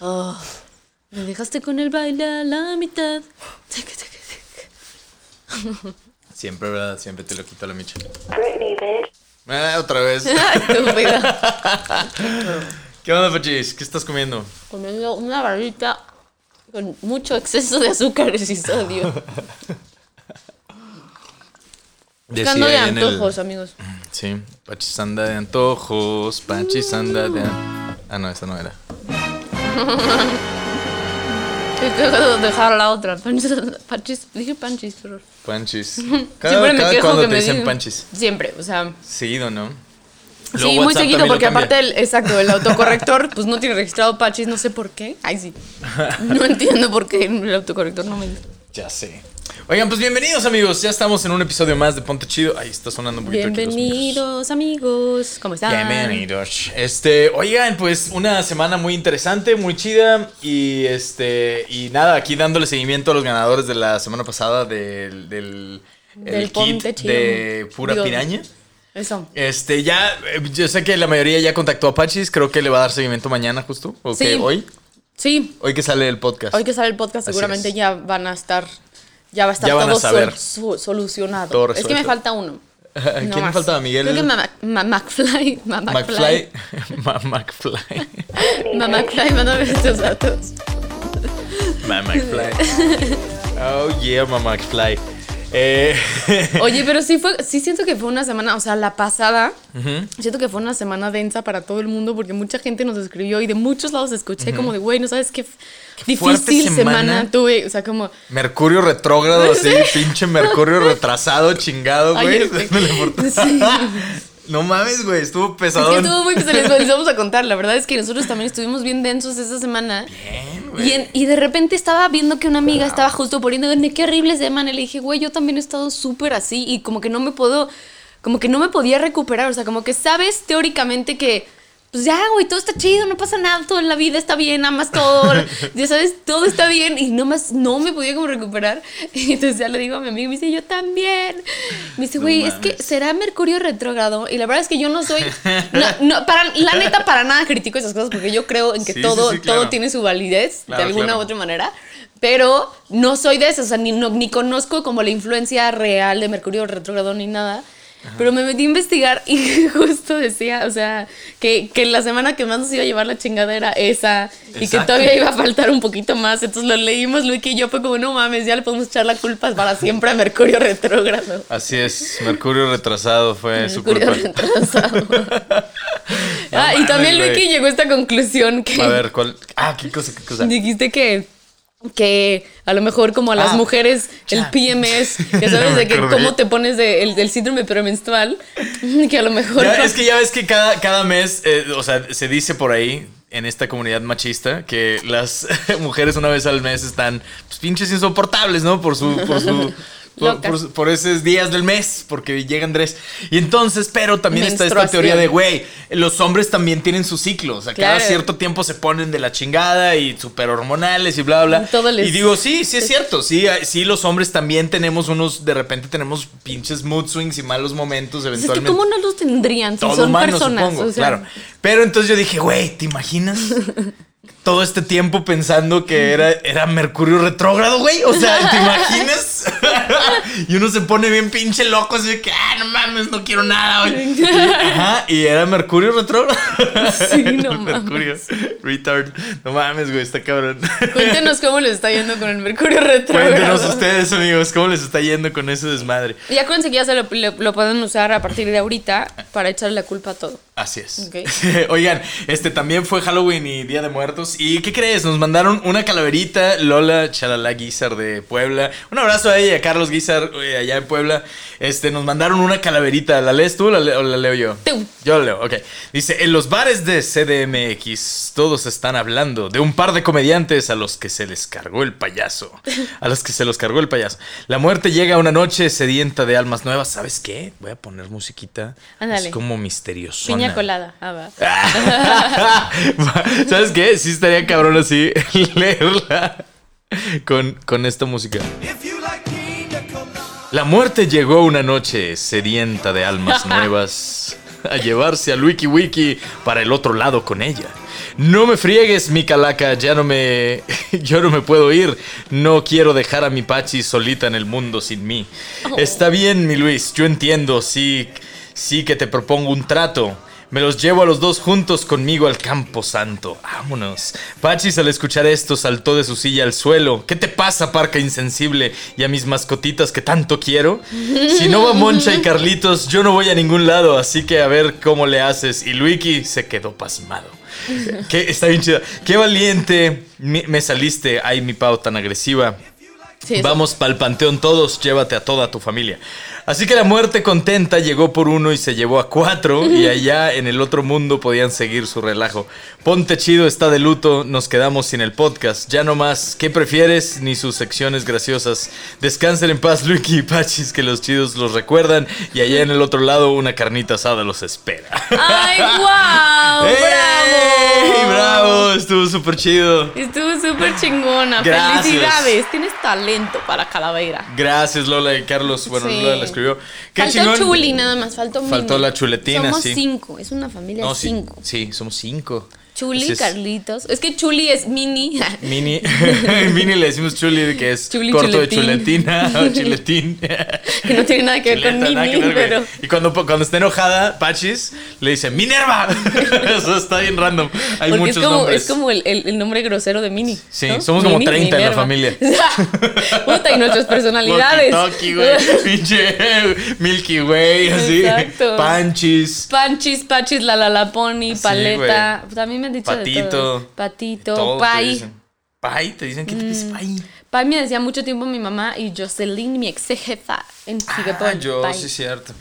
Oh, me dejaste con el baile a la mitad. Siempre, ¿verdad? Siempre te lo quito a la micha. Ah, otra vez. ¿Qué onda, Pachis? ¿Qué estás comiendo? Comiendo una barrita con mucho exceso de azúcares y sodio. Buscando de el- antojos, amigos. Sí, Pachis anda de antojos, Pachis anda de... an- Ah, no, esa no era. Que dejar la otra. Panchis, panchis- dije panchis, pero. Panchis. Siempre Cada, me cada quejo cuando que te me dicen digan- Panchis. Siempre, o sea. Seguido, ¿no? Sí, Luego muy WhatsApp seguido, porque aparte, el, exacto, el autocorrector, pues no tiene registrado Pachis, no sé por qué. Ay, sí. No entiendo por qué el autocorrector no me. Ya sé. Oigan, pues bienvenidos, amigos. Ya estamos en un episodio más de Ponte Chido. Ahí está sonando un poquito aquí los micros. Bienvenidos, amigos. ¿Cómo están? Bienvenidos. Este, oigan, pues una semana muy interesante, muy chida. Y este, y nada, aquí dándole seguimiento a los ganadores de la semana pasada del, del, Del el kit Ponte Chido. de pura Digo, piraña. Eso. Este, ya, eh, yo sé que la mayoría ya contactó a Pachis. Creo que le va a dar seguimiento mañana, justo. ¿O Sí. qué? hoy. Sí, Hoy que sale el podcast. hoy que sale el podcast, Así seguramente es. ya van a estar. Ya va a estar todo sol- solucionado. Todo es que me falta uno. ¿Quién No me faltaba? Miguel. Creo que Ma- Ma- McFly. Ma- McFly. McFly. Ma- McFly, mándame estos datos. Ma- McFly. Oh yeah, ma McFly. Eh, Oye, pero sí fue, sí siento que fue una semana, o sea, la pasada, siento que fue una semana densa para todo el mundo porque mucha gente nos escribió y de muchos lados escuché como de, güey, no sabes qué, difícil semana. semana. tuve, o sea, como, Mercurio retrógrado, así, pinche Mercurio retrasado, chingado, güey. Sí. No mames, güey, estuvo es que pesadón. estuvo muy pesado, les, vamos a contar, la verdad es que nosotros también estuvimos bien densos esa semana. Y, en- y de repente estaba viendo que una amiga estaba justo poniendo, qué horrible semana. Le dije, güey, yo también he estado súper así y como que no me puedo, como que no me podía recuperar. O sea, como que sabes teóricamente que, pues ya, güey, todo está chido, no pasa nada, toda la vida está bien, amas todo, ya sabes, todo está bien. Y nomás no me podía como recuperar. Y entonces ya le digo a mi amiga, me dice, yo también. Me dice, No güey, es que será Mercurio retrógrado. Y la verdad es que yo no soy, no, no, para, la neta, para nada critico esas cosas porque yo creo en que Sí, todo, sí, claro. todo tiene su validez Claro, de alguna claro. u otra manera. Pero no soy de esas, o sea, ni, no- ni conozco como la influencia real de Mercurio retrógrado ni nada. Pero me metí a investigar y justo decía, o sea, que, que la semana que más nos iba a llevar la chingada era esa y que todavía iba a faltar un poquito más. Entonces lo leímos, Luiki y yo fue como, no mames, ya le podemos echar la culpa para siempre a Mercurio retrógrado. Así es, Mercurio retrasado fue su Mercurio culpa. retrasado. No ah, y también. Luiki llegó a esta conclusión que... A ver, ¿cuál? Ah, qué cosa, qué cosa. Dijiste que, que a lo mejor como a las Ah, mujeres el. PMS, que Ya sabes de que cómo te pones de, el, del síndrome premenstrual, que a lo mejor... Ya, es que ya ves que cada, cada mes, eh, o sea, se dice por ahí en esta comunidad machista que las mujeres una vez al mes están pues, pinches insoportables, ¿no? Por su, por su, por, Locas. por- por esos días del mes, porque llegan tres. Y entonces, pero también está esta teoría de, güey, los hombres también tienen su ciclo, o sea, cada cierto tiempo se ponen de la chingada y súper hormonales y bla, bla, bla. Todo les- Y digo, sí, sí es cierto, sí, sí, los hombres también tenemos unos, de repente tenemos pinches mood swings y malos momentos Pues es que eventualmente cómo no los tendrían si todo son humano, personas. supongo, o sea, claro. Pero entonces yo dije, güey, ¿te imaginas? Todo este tiempo pensando que era, era Mercurio retrógrado, güey. O sea, ¿te imaginas? y uno se pone bien pinche loco, así de que, ah, no mames, no quiero nada, güey. Y- Ajá, y era Mercurio retrógrado. Sí, no mames. Mercurio retard. No mames, güey, está cabrón. Cuéntenos cómo les está yendo con el Mercurio retrógrado. Cuéntenos ustedes, amigos, cómo les está yendo con ese desmadre. Y acuérdense que ya se lo, lo pueden usar a partir de ahorita para echarle la culpa a todo. Así es. Oigan, este también fue Halloween y Día de Muertos. ¿Y qué crees? Nos mandaron una calaverita, Lola Chalala Guizar de Puebla. Un abrazo a ella Carlos Guizar, allá en Puebla, este, nos mandaron una calaverita. ¿La lees tú o la, le- o la leo yo? Tú. Yo la leo, ok. Dice, en los bares de CDMX todos están hablando de un par de comediantes a los que se les cargó el payaso. A los que se los cargó el payaso. La muerte llega una noche sedienta de almas nuevas. ¿Sabes qué? Voy a poner musiquita. Ándale. Es como misterioso. Piña colada. Ah, va. ¿Sabes qué? Sí estaría cabrón así leerla con, con esta música. La muerte llegó una noche sedienta de almas nuevas a llevarse al Wiki Wiki para el otro lado con ella. No me friegues, mi calaca, ya no me. Yo no me puedo ir. No quiero dejar a mi Pachi solita en el mundo sin mí. Está bien, mi Luis, yo entiendo, sí, sí que te propongo un trato. Me los llevo a los dos juntos conmigo al campo santo. Vámonos. Pachis al escuchar esto saltó de su silla al suelo. ¿Qué te pasa, parca insensible? Y a mis mascotitas que tanto quiero. Si no va Moncha y Carlitos, yo no voy a ningún lado. Así que a ver cómo le haces. Y Luiki se quedó pasmado. Que está bien chido. Qué valiente me me saliste. Ay, mi pau tan agresiva. Sí. Vamos pa'l panteón todos, llévate a toda tu familia. Así que la muerte contenta llegó por uno y se llevó a cuatro y allá en el otro mundo podían seguir su relajo. Ponte chido, está de luto, nos quedamos sin el podcast. Ya no más, ¿qué prefieres? Ni sus secciones graciosas. Descansen en paz, Luiki y Pachis, que los chidos los recuerdan y allá en el otro lado una carnita asada los espera. ¡Ay, wow! ¡Bravo! ¡Bravo! Estuvo súper chido. Estuvo súper chingona. Gracias. Felicidades. Tienes talento para calavera. Gracias, Lola y Carlos. Bueno, Sí. Lola la escribió. Qué Faltó chingón. Chuli nada más, faltó. Faltó la chuletina, Somos sí. cinco, es una familia No, de sí, cinco. sí, somos cinco. Chuli, es. Carlitos. Es que Chuli es Mini. Mini, Mini le decimos chuli, que es Chuli, corto chuletín. de chuletina o chiletín. que no tiene nada que ver con Mini, ver, pero. Y cuando, cuando está enojada, Pachis le dice ¡Minerva! Eso está bien random. Hay Porque muchos es como, nombres. es como el, el- el nombre grosero de Mini. Sí, ¿no? somos como Mini, 30 en la familia. Puta, y nuestras personalidades. Walkie-talkie, güey. Pinche Milky Way, así. Exacto. Panchis. Panchis, Pachis, la la la pony, Sí, paleta. También me han dicho de Patito. todo. Patito, Todo Pai. Pai, te dicen que te dice Pai. Pai me decía mucho tiempo mi mamá y Jocelyn, mi ex jefa en Ah, Singapur. yo, Pai. sí, cierto.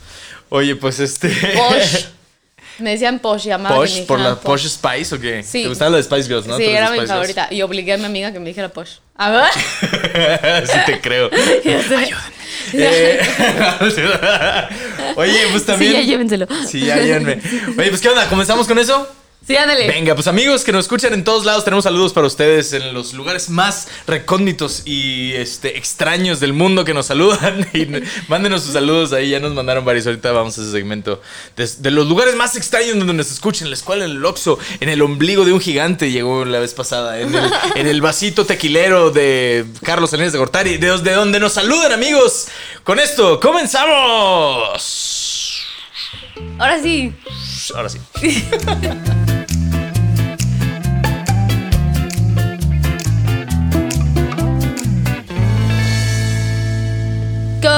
Oye, pues este. Posh. Me decían Posh, llamaba Posh, por la dijeran Posh Spice o qué? Sí. ¿Te gustaba la de Spice Girls, no? Sí, era de mi Spice Girls. favorita. Y obligué a mi amiga que me dijera Posh. A ver. sí, te creo. Sé. Eh, Oye, pues también. Sí, ya llévenselo. Sí, ya llévenme. Oye, pues ¿qué onda? ¿Comenzamos con eso? Sí, ándale. Venga, pues amigos que nos escuchan en todos lados, tenemos saludos para ustedes en los lugares más recónditos y este, extraños del mundo que nos saludan. Y mándenos sus saludos ahí, ya nos mandaron varios. Ahorita vamos a ese segmento de, de los lugares más extraños donde nos escuchen. En la escuela, en el Oxxo, en el ombligo de un gigante, llegó la vez pasada. En el, en el vasito tequilero de Carlos Salinas de Gortari, de, de donde nos saludan, amigos. Con esto, comenzamos. Ahora sí. Ahora sí.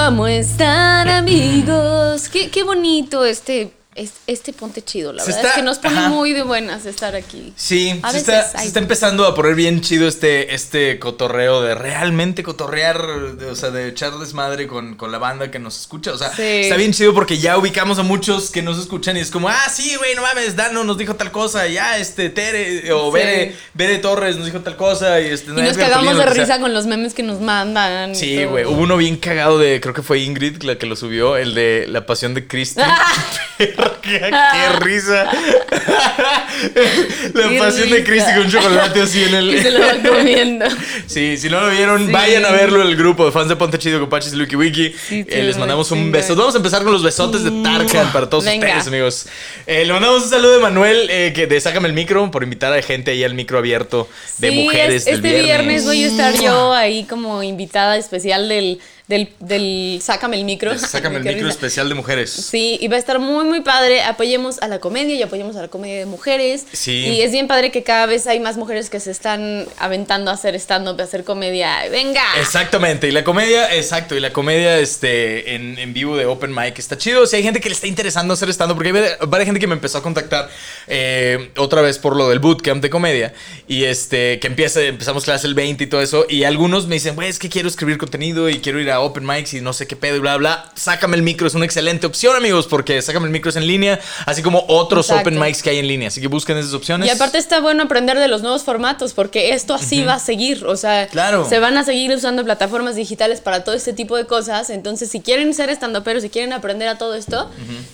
¿Cómo están, amigos? Qué, qué bonito este, es- este ponte chido, la Se verdad. está- es que nos pone ajá. muy de buenas estar aquí. Sí, A se veces está, se está empezando a poner bien chido este, este cotorreo de realmente cotorrear, de- o sea, de echar desmadre con, con la banda que nos escucha. O sea, Sí. está bien chido porque ya ubicamos a muchos que nos escuchan y es como, ah, sí, güey, no mames, Dano nos dijo tal cosa, ya, este, Tere, o Sí. Bere, Bere Torres nos dijo tal cosa, y este, Y nos cagamos de sea. risa con los memes que nos mandan. Sí, güey. Hubo uno bien cagado de, creo que fue Ingrid la que lo subió, el de La Pasión de Cristo. qué, qué risa. la Qué Pasión de risa. Cristo con un chocolate así en el. Y se lo va comiendo. Sí, si no lo vieron, Sí. vayan a verlo el grupo de fans de Ponte Chido con Pachis y Lucky Wiki. Sí, Eh, les mandamos un beso. Vamos a empezar con los besotes de Tarkan para todos Venga. ustedes, amigos. Eh, le mandamos un saludo de Manuel, eh, que de Sácame el micro, por invitar a gente ahí al micro abierto de Sí, mujeres. es- del este viernes. voy a estar yo ahí como invitada especial del, del, del Sácame el micro. Sácame el micro especial de mujeres. Sí, y va a estar muy, muy padre. Apoyemos a la comedia y apoyemos a la comedia de mujeres. Sí. Y es bien padre que cada vez hay más mujeres que se están aventando a hacer stand-up, a hacer comedia. ¡Venga! Exactamente, y la comedia, exacto, y la comedia este, en, en vivo de Open Mic está chido. Si hay gente que le está interesando hacer stand porque hay varias gente que me empezó a contactar eh, otra vez por lo del bootcamp de comedia, y este, que empieza, empezamos clase el 20 y todo eso, y algunos me dicen, güey, es que quiero escribir contenido y quiero ir a a open mics y no sé qué pedo y bla, bla. Sácame el micro es una excelente opción, amigos, porque Sácame el micro es en línea, así como otros Exacto. open mics que hay en línea. Así que busquen esas opciones. Y aparte está bueno aprender de los nuevos formatos, porque esto así va a seguir. O sea, Claro. se van a seguir usando plataformas digitales para todo este tipo de cosas. Entonces, si quieren ser estandoperos, si quieren aprender a todo esto,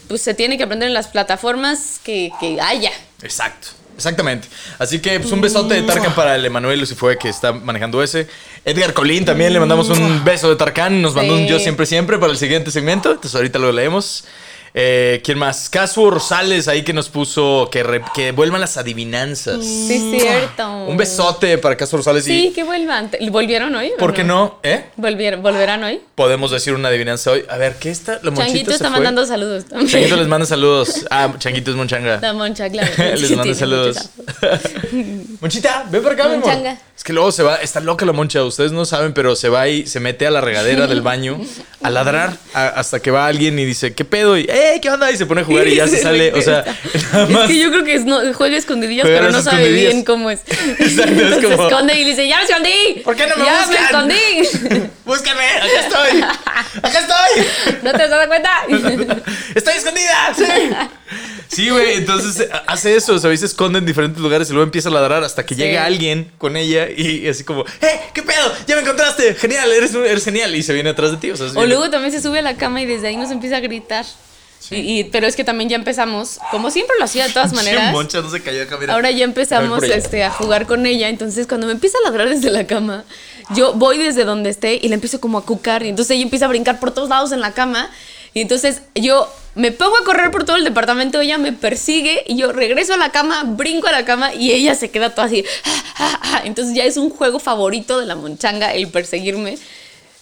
pues se tiene que aprender en las plataformas que, que haya. Exacto. Exactamente. Así que pues, un besote de Tarkan para el Emanuel Lucifue que está manejando ese. Edgar Colín también le mandamos un beso de Tarkan. Nos mandó un yo siempre siempre para el siguiente segmento. Entonces ahorita lo leemos. Eh, ¿Quién más? Casu Rosales ahí que nos puso que, re- que vuelvan las adivinanzas. Sí, cierto. Un besote para Casu Rosales Sí, y que vuelvan. ¿Te- ¿Volvieron hoy? ¿por qué no? ¿Eh? Volvieron, ¿Volverán hoy? Podemos decir una adivinanza hoy. A ver, ¿qué está? La Changuito está fue. mandando saludos también. Changuito les manda saludos. Ah, Changuito es Monchanga. La moncha, claro. Les tiene saludos. Monchita, ven para acá, mi amor. Monchanga. Es que luego se va, está loca la moncha, ustedes no saben, pero se va y se mete a la regadera del baño a ladrar a- hasta que va alguien y dice, ¿qué pedo? Y, ¡eh, qué onda! Y se pone a jugar y ya se sale, o sea, nada Es más. que yo creo que es, no, juega escondidillas, pero no sabe bien cómo es. Exacto, es como- Se esconde y le dice, ¡ya me escondí! ¿Por qué no me ¡Ya buscan? me escondí! ¡Búscame! ¡Acá estoy! ¡Acá estoy! ¿No te has dado cuenta? ¡Estoy escondida! ¡Sí! Sí, güey, entonces eh, hace eso, ¿sabéis? Se esconde en diferentes lugares y luego empieza a ladrar hasta que Sí. llega alguien con ella y así como, ¡eh! ¿Qué pedo? ¡Ya me encontraste! ¡Genial! Eres, eres genial! Y se viene atrás de ti. O, sea, es O luego también se sube a la cama y desde ahí nos empieza a gritar. Y, y- pero es que también ya empezamos, como siempre lo hacía de todas maneras. Moncha no se cayó acá, mira. Ahora ya empezamos este, a jugar con ella. Entonces, cuando me empieza a ladrar desde la cama, yo voy desde donde esté y la empiezo como a cucar. Y entonces ella empieza a brincar por todos lados en la cama. Y entonces yo me pongo a correr por todo el departamento. Ella me persigue y yo regreso a la cama, brinco a la cama y ella se queda toda así. Entonces ya es un juego favorito de la monchanga el perseguirme.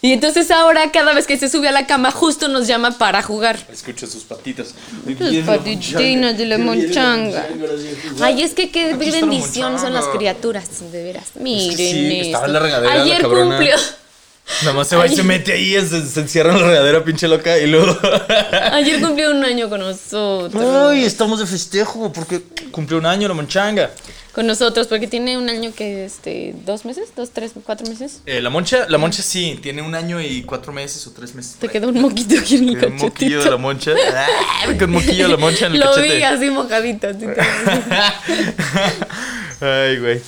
Y entonces ahora cada vez que se sube a la cama justo nos llama para jugar. Escucha sus patitas. Sus patitinas de la monchanga. Ay, es que qué Aquí está la bendición son las criaturas, de veras. Miren sí, estaba en la esto. regadera la Ayer cumplió. Nada más se va y Ay. se mete ahí, se, se encierra en la regadera, pinche loca, y luego. Ayer cumplió un año con nosotros. Ay, estamos de festejo porque cumplió un año la monchanga. Con nosotros, porque tiene un año que, este, dos meses, dos, tres, cuatro meses. Eh, la moncha, la moncha sí, tiene un año y cuatro meses o tres meses. Te quedó un moquito aquí en el Tiene un moquillo de la cachetito. moncha. Ah, con moquillo de la moncha en el Lo cachete. vi así mojadito. así. Ay, güey.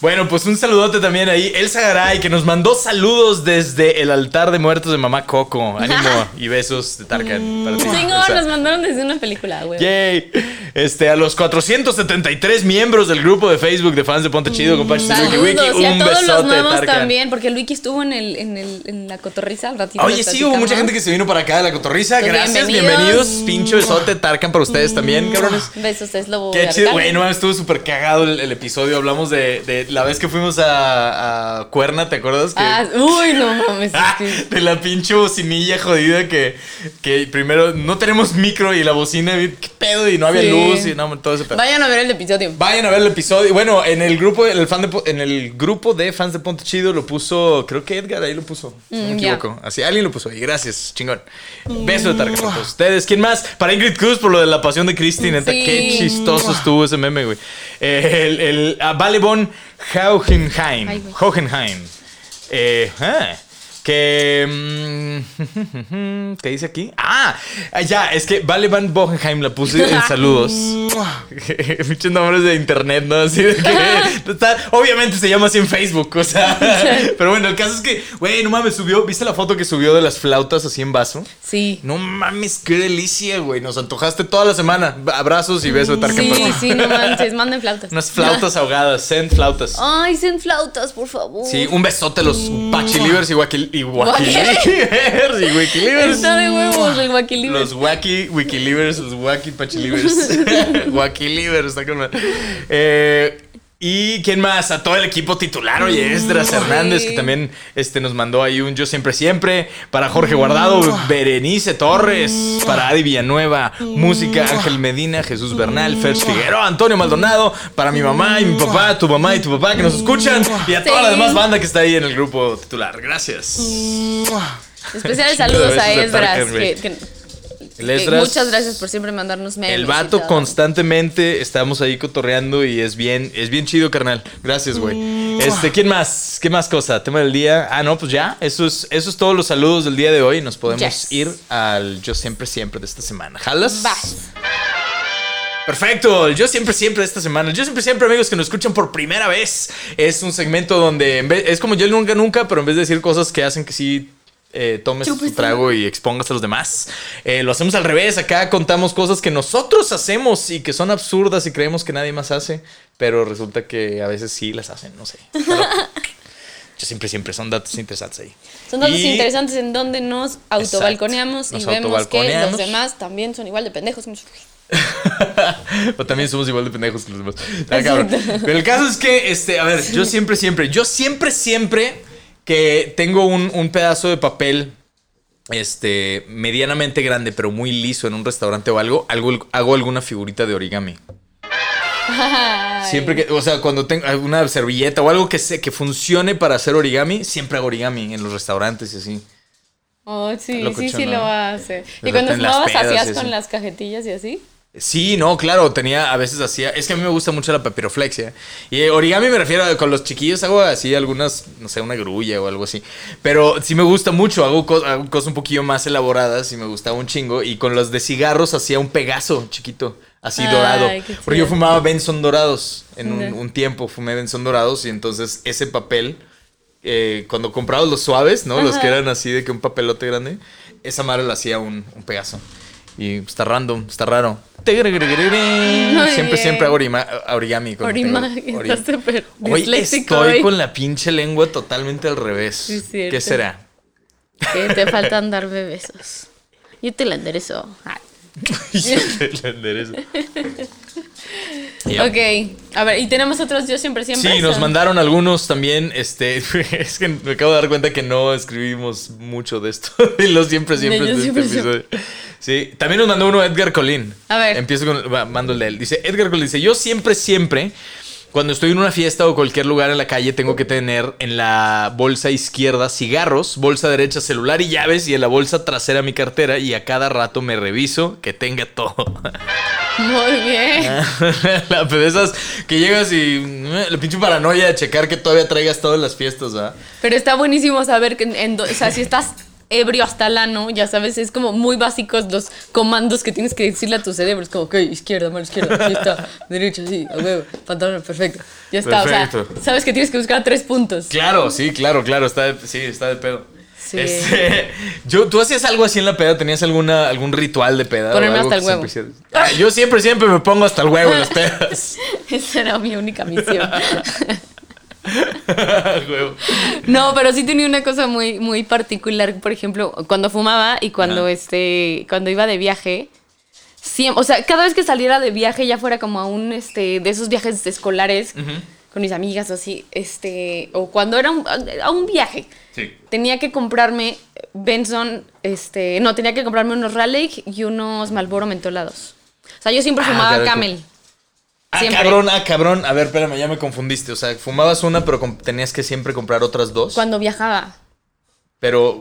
Bueno, pues un saludote también ahí. Elsa Garay, que nos mandó saludos desde el altar de muertos de mamá Coco. Ánimo y besos de Tarkan para ti. Elsa. nos mandaron desde una película, güey. Yay. Este, a los 473 miembros del grupo de Facebook de fans de Ponte Chido, compadre. Saludos Wiki, y a un todos los nuevos Tarkan. también, porque el Wiki estuvo en, el, en, el, en la cotorriza al ratito. Oye, sí, hubo mucha gente que se vino para acá de la cotorriza. Pues Gracias, bienvenidos. bienvenidos. Pincho besote, Tarkan para ustedes también, cabrones. Besos, es lobo. Qué chido, güey, no estuvo súper cagado el, el episodio. Hablamos de, de la vez que fuimos a, a Cuerna, ¿te acuerdas? Que, Ah, uy, no mames. es Ah, de la pinche bocinilla jodida que, que primero no tenemos micro y la bocina, ¿qué pedo? Y no había Sí. luz y no, todo ese pedo. Vayan a ver el episodio. Vayan a ver el episodio. Bueno, en el grupo, en el, fan de, en el grupo de fans de Ponte Chido lo puso, creo que Edgar ahí lo puso. Si no me Mm, equivoco. Así, alguien lo puso ahí. Gracias, chingón. Beso de para todos ustedes. ¿Quién más? Para Ingrid Cruz por lo de la pasión de. Neta, Sí. qué chistoso estuvo ese meme, güey. Eh, el el ah, Vale von Hohenheim. Hohenheim. Eh, ah, que. mm, ¿Qué dice aquí? Ah, ya, es que Vale van Bogenheim la puse en saludos. Muchos nombres de internet, ¿no? Así de que. está- obviamente se llama así en Facebook, o sea. Pero bueno, el caso es que, güey, no mames, subió. ¿Viste la foto que subió de las flautas así en vaso? Sí. No mames, qué delicia, güey. Nos antojaste toda la semana. Abrazos y besos de Sí, sí, no manches, manden flautas. Unas flautas ahogadas, send flautas. Ay, sen flautas, por favor. Sí, un besote a los pachilivers y guaquil y guaquilivers y wikilivers. Está de huevos el guaquilibre. Los wacky wikilivers, los wacky pachilivers. Waquilivers, está con. Eh, y quién más, a todo el equipo titular, oye, Esdras Sí. Hernández, que también este, nos mandó ahí un Yo Siempre Siempre, para Jorge Guardado, Berenice Torres, para Adi Villanueva, Música, Ángel Medina, Jesús Bernal, Fers Figueroa, Antonio Maldonado, para mi mamá y mi papá, tu mamá y tu papá que nos escuchan, y a toda la demás banda que está ahí en el grupo titular. Gracias. Especiales saludos a Esdras. Que, que El Eh, muchas gracias por siempre mandarnos memes. El vato constantemente estamos ahí cotorreando y es bien, es bien chido, carnal. Gracias, güey. Este, ¿quién más? ¿Qué más cosa? Tema del día. Ah, no, pues ya. Eso es, eso es todos los saludos del día de hoy. Nos podemos Yes. ir al Yo Siempre Siempre de esta semana. ¿Jalas? Vas. Perfecto, el yo siempre siempre de esta semana. Yo siempre siempre, amigos que nos escuchan por primera vez. Es un segmento donde en vez- es como yo nunca nunca, pero en vez de decir cosas que hacen que sí eh, tomes tu Chupes. trago y expongas a los demás, eh, lo hacemos al revés. Acá contamos cosas que nosotros hacemos y que son absurdas y creemos que nadie más hace, pero resulta que a veces sí las hacen, no sé. Pero yo siempre siempre son datos interesantes ahí. Son datos Y- interesantes en donde nos autobalconeamos y Nos vemos que los demás también son igual de pendejos. o también somos igual de pendejos que los demás. Cabrón. Pero el caso es que, este, a ver, yo siempre, siempre, yo siempre, siempre que tengo un, un pedazo de papel, este, medianamente grande, pero muy liso en un restaurante o algo, algo hago alguna figurita de origami. Ay. Siempre que, o sea, cuando tengo una servilleta o algo que, se, que funcione para hacer origami, siempre hago origami en los restaurantes y así. Oh, sí, sí, sí lo hace. Y cuando y hacías con las cajetillas y así. Sí, no, claro, tenía, a veces hacía, es que a mí me gusta mucho la papiroflexia. Y origami me refiero a con los chiquillos, hago así algunas, no sé, una grulla o algo así. Pero sí me gusta mucho, hago, co- hago cosas un poquillo más elaboradas y me gustaba un chingo. Y con los de cigarros hacía un pegazo chiquito, así Ay, dorado. Porque yo fumaba Benson dorados en un, tiempo, fumé Benson dorados y entonces ese papel, eh, cuando compraba los suaves, ¿no? Los que eran así de que un papelote grande, esa madre le hacía un, un pegazo. Y está random, está raro. Siempre, siempre hago origami. estás súper Hoy estoy con la pinche lengua totalmente al revés. Es. ¿Qué será? Que te faltan darme besos. Yo te la enderezo. Ay. La enderezo. Ya. Ok, a ver, y tenemos otros yo siempre, siempre. Sí, nos mandaron algunos también. Este, es que me acabo de dar cuenta que no escribimos mucho de esto. Y lo siempre, siempre De de este siempre. Sí, también nos mandó uno Edgar Colín. A ver. Empiezo con, mando el de él. Dice, Edgar Colín dice, yo siempre, siempre, cuando estoy en una fiesta o cualquier lugar en la calle, tengo que tener en la bolsa izquierda cigarros, bolsa derecha celular y llaves y en la bolsa trasera mi cartera y a cada rato me reviso que tenga todo. Muy bien. la de esas que llegas y eh, la pinche paranoia de checar que todavía traigas todo en las fiestas, ¿verdad? Pero está buenísimo saber que, en, en do- o sea, si estás ebrio hasta el ano, ya sabes, es como muy básicos los comandos que tienes que decirle a tu cerebro. Es como, ok, izquierda, mano izquierda, aquí está, derecha, sí, a huevo, pantalón, perfecto. Ya está, o sea, sabes que tienes que buscar tres puntos. Claro, sí, claro, claro, está de, sí, está de pedo. Sí. Este, yo, ¿Tú hacías algo así en la peda? ¿Tenías alguna, algún ritual de peda? Ponerme hasta el huevo. siempre? Ah, yo siempre, siempre me pongo hasta el huevo en las pedas. Esa era mi única misión. No, pero sí tenía una cosa muy, muy particular, por ejemplo, cuando fumaba y cuando este, cuando iba de viaje. Siempre, o sea, cada vez que saliera de viaje, ya fuera como a un este, de esos viajes escolares con mis amigas o así, este, o cuando era un- a un viaje, Sí. tenía que comprarme Benson, este, no, tenía que comprarme unos Raleigh y unos Malboro mentolados. O sea, yo siempre Ah, fumaba. Camel. Ah, Siempre. cabrón, ah, cabrón. A ver, espérame, ya me confundiste. O sea, fumabas una, pero tenías que siempre comprar otras dos. Cuando viajaba. Pero.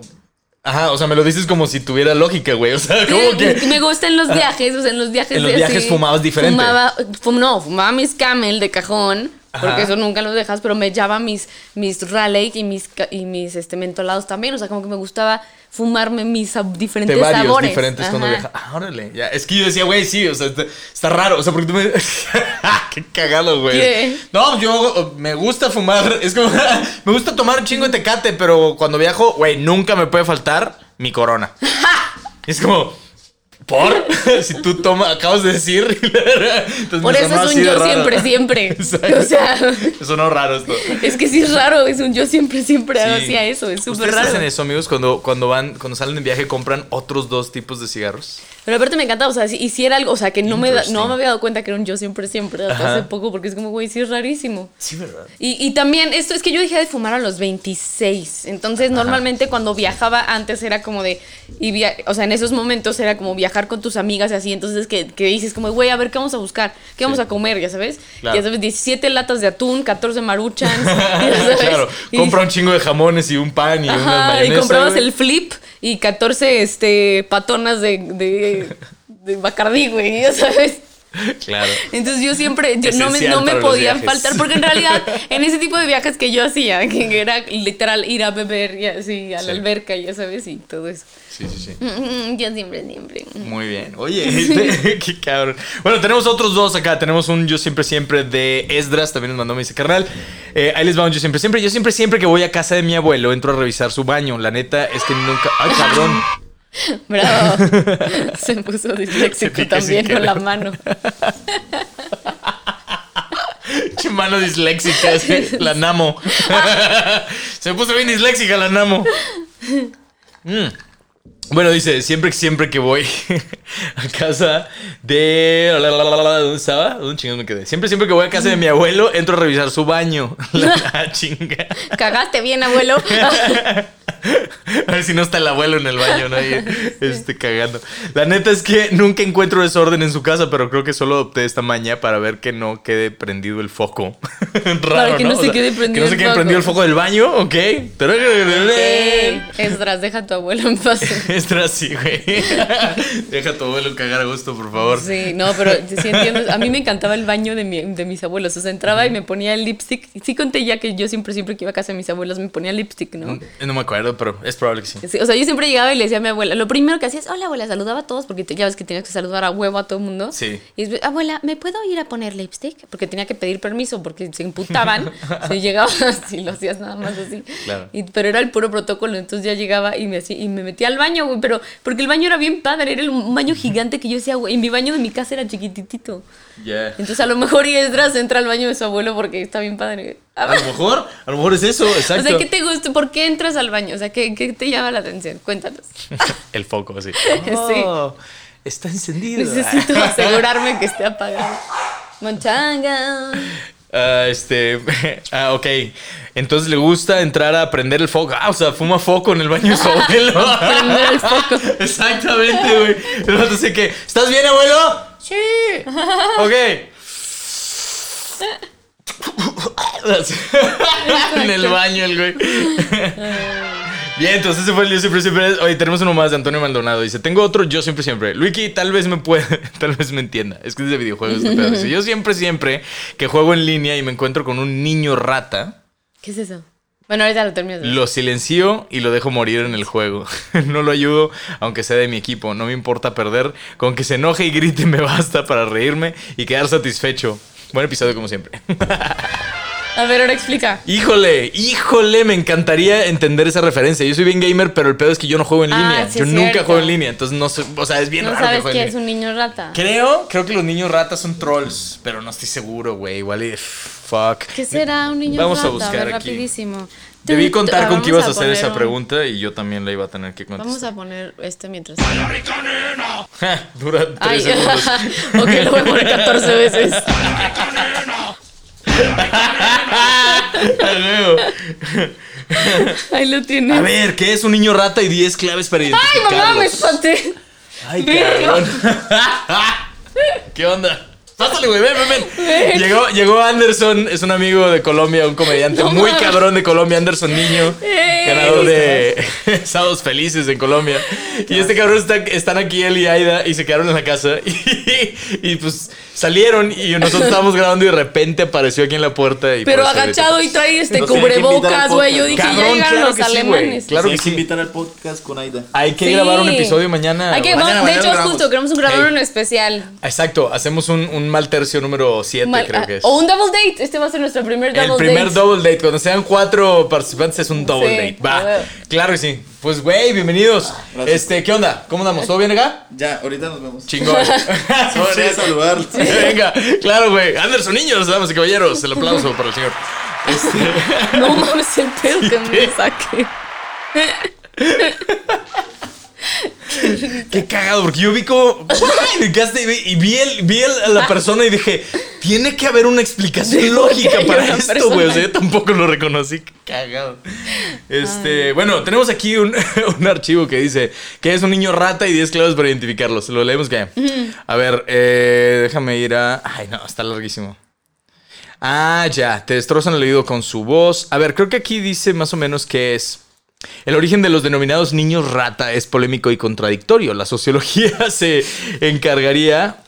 Ajá, o sea, me lo dices como si tuviera lógica, güey. O sea, como que. Me gusta en los viajes, o sea, en los viajes. En los viajes así, fumabas diferente. Fumaba, fum- no, fumaba mis Camel de cajón, Ajá. porque eso nunca lo dejas, pero me echaba mis, mis Raleigh y mis, y mis este, mentolados también. O sea, como que me gustaba fumarme mis sab- diferentes de varios sabores. diferentes cuando viaja. Ah, órale. Ya. Es que yo decía, güey, sí, o sea, está, está raro. O sea, porque tú me. Qué cagado, güey. ¿Qué? No, yo me gusta fumar. Es como. me gusta tomar un chingo de tecate, pero cuando viajo, güey, nunca me puede faltar mi corona. es como. ¿Por? si tú tomas, acabas de decir. Entonces Por eso es un yo raro. siempre, siempre. O sea, sonó raro esto. es que sí es raro, es un yo siempre, siempre Sí. hacía eso, es súper ¿Ustedes raro. hacen eso, amigos? Cuando, cuando van, cuando salen de viaje, compran otros dos tipos de cigarros. Pero aparte me encanta, o sea, si hiciera algo, o sea, que no me, da- no me había dado cuenta que era un yo siempre, siempre, hasta Ajá. hace poco, porque es como, güey, sí es rarísimo. Sí, ¿verdad? Y, y también, esto es que yo dejé de fumar a los 26. Entonces, normalmente cuando viajaba antes era como de. Y via- o sea, en esos momentos era como viajar con tus amigas y así. Entonces, que, que dices, como, güey, a ver qué vamos a buscar, qué vamos a comer, ya sabes. Claro. Ya sabes, 17 latas de atún, 14 maruchans. ya sabes. claro, Y- compra un chingo de jamones y un pan y unas Ajá, y mayonesa, comprabas el flip y 14 este, patonas de, de de, de Bacardí, güey, ya sabes. Claro. Entonces yo siempre, yo no me, no me podían faltar, porque en realidad en ese tipo de viajes que yo hacía, que era literal ir a beber y así a la Sí. alberca, ya sabes, y todo eso. Sí, sí, sí. Mm, Yo siempre, siempre. Muy bien. Oye, este, qué cabrón. Bueno, tenemos otros dos acá. Tenemos un Yo Siempre Siempre de Esdras. También nos mandó, me dice, carnal. eh, ahí les va un Yo Siempre Siempre. Yo siempre siempre que voy a casa de mi abuelo entro a revisar su baño. La neta es que nunca... Ay, cabrón. Bravo. Se puso disléxico también con la mano. Mano disléxica. es La Namo. Se puso bien disléxica la Namo. Mm. Bueno, dice, siempre, siempre que voy a casa de... ¿Dónde estaba? ¿Dónde chingados me quedé? Siempre, siempre que voy a casa de mi abuelo, entro a revisar su baño. La chinga. Cagaste bien, abuelo. A ver si no está el abuelo en el baño, ¿no? Ahí, este, cagando. La neta es que nunca encuentro desorden en su casa, pero creo que solo adopté esta maña para ver que no quede prendido el foco. Raro, Para que no O se quede prendido Que no se el quede foco. prendido el foco del baño, ¿ok? Esdras, deja a tu abuelo en paz. Extra así, güey. Deja a tu abuelo cagar a gusto, por favor. Sí, no, pero sí entiendo. A mí me encantaba el baño de, mi- de mis abuelos. O sea, entraba y me ponía el lipstick. Sí conté ya que yo siempre, siempre que iba a casa de mis abuelos me ponía lipstick, ¿no? No me acuerdo, pero es probable que sí. Sí, o sea, yo siempre llegaba y le decía a mi abuela, lo primero que hacía es, hola abuela, saludaba a todos porque ya ves que tenías que saludar a huevo a todo el mundo. Sí. Y es, abuela, ¿me puedo ir a poner lipstick? Porque tenía que pedir permiso porque se imputaban si llegabas y lo hacías nada más así. Claro. Y- pero era el puro protocolo, entonces ya llegaba y me, hacía- y me metía al baño, güey, pero porque el baño era bien padre, era un baño gigante que yo decía, güey, y mi baño de mi casa era chiquititito. Entonces a lo mejor y Esdras entra al baño de su abuelo porque está bien padre. A lo mejor, a lo mejor es eso, o exacto. sea, ¿qué te gusta? ¿Por qué entras al baño? O sea, ¿qué, qué te llama la atención? Cuéntanos. El foco, sí. Sí. Oh, Está encendido. Necesito asegurarme que esté apagado. Manchanga. Ah, este. Ah, ok. Entonces le gusta entrar a prender el foco. Ah, o sea, fuma foco en el baño de su abuelo. Prender el foco. Exactamente, güey. Entonces sé que. ¿Estás bien, abuelo? Sí. Ok. en el baño, el güey. Bien, entonces ese fue el yo siempre siempre. Oye, tenemos uno más de Antonio Maldonado. Dice: Tengo otro yo siempre siempre. Luiki, tal vez me puede, tal vez me entienda. Es que es de videojuegos este pedo. Dice: Yo siempre siempre que juego en línea y me encuentro con un niño rata. ¿Qué es eso? Bueno, ahorita lo termino. Lo silencio y lo dejo morir en el juego. No lo ayudo, aunque sea de mi equipo. No me importa perder. Con que se enoje y grite me basta para reírme y quedar satisfecho. Buen episodio como siempre. A ver, ahora explica. Híjole, híjole, me encantaría entender esa referencia. Yo soy bien gamer, pero el pedo es que yo no juego en Ah, línea. sí yo nunca cierto. juego en línea, entonces no sé, o sea, es bien No raro que sabes en es un niño rata. Creo, creo que los niños ratas son trolls, pero no estoy seguro, güey. Igual y fuck. ¿Qué será un niño Vamos rata? a buscar ver, aquí. rapidísimo. Debí contar ah, con que vamos ibas a hacer esa un- pregunta y yo también la iba a tener que contestar. Vamos a poner este mientras. Dura Ay, tres segundos. ok, lo voy a poner 14 veces. Ahí lo tienes. A ver, ¿qué es un niño rata y 10 claves para Ay, identificarlos? mamá, me espanté. Ay, cabrón. ¿Qué onda? Pásale, güey, ven, ven, ven. Llegó, llegó Anderson, es un amigo de Colombia, un comediante muy cabrón de Colombia, Anderson Niño, Ey. ganador de Sábados Felices en Colombia. Y este cabrón está, están aquí él y Aida y se quedaron en la casa y, y, pues salieron y nosotros estábamos grabando y de repente apareció aquí en la puerta. Y Pero agachado y trae este Nos cubrebocas, güey. Yo dije, ya Cabrón, llegaron claro los que sí, alemanes. Claro que Tienes que sí. invitar al podcast con Aida. Hay que Sí. grabar un episodio mañana. Hay que, Mañana, vamos- de mañana hecho, justo queremos grabar Hey. un especial. Exacto, hacemos un, un mal tercio número 7, Mal- creo ah, que es. O un double date. Este va a ser nuestro primer double El primer date. double date, cuando sean cuatro participantes es un double Sí, date. Va. Claro que sí. Pues, güey, bienvenidos. Gracias. Este, ¿qué onda? ¿Cómo andamos? ¿Todo bien acá? Ya, ahorita nos vemos. Chingón. Quería saludar. Venga, claro, güey. Anderson, niños, damas y caballeros. El aplauso para el señor. No mames, el pedo que me saqué. Qué cagado, porque yo vi como. Y vi, el- vi el- a la persona y dije, tiene que haber una explicación lógica para esto, güey. O sea, yo tampoco lo reconocí. Qué cagado. Este, bueno, tenemos aquí un, un archivo que dice que es un niño rata y 10 claves para identificarlos. Lo leemos que. A ver, eh, déjame ir a. Ay, no, está larguísimo. Ah, ya, te destrozan el oído con su voz. A ver, creo que aquí dice más o menos qué es. El origen de los denominados niños rata es polémico y contradictorio. La sociología se encargaría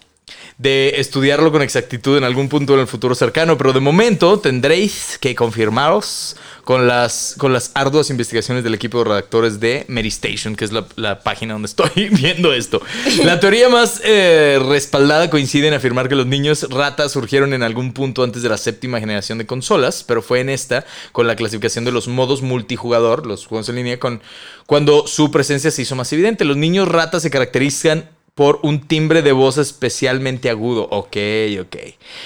de estudiarlo con exactitud en algún punto en el futuro cercano, pero de momento tendréis que confirmaros con las, con las arduas investigaciones del equipo de redactores de Medistation, que es la, la página donde estoy viendo esto. La teoría más eh, respaldada coincide en afirmar que los niños ratas surgieron en algún punto antes de la séptima generación de consolas, pero fue en esta, con la clasificación de los modos multijugador, los juegos en línea, con, cuando su presencia se hizo más evidente. Los niños ratas se caracterizan por un timbre de voz especialmente agudo. Ok, ok.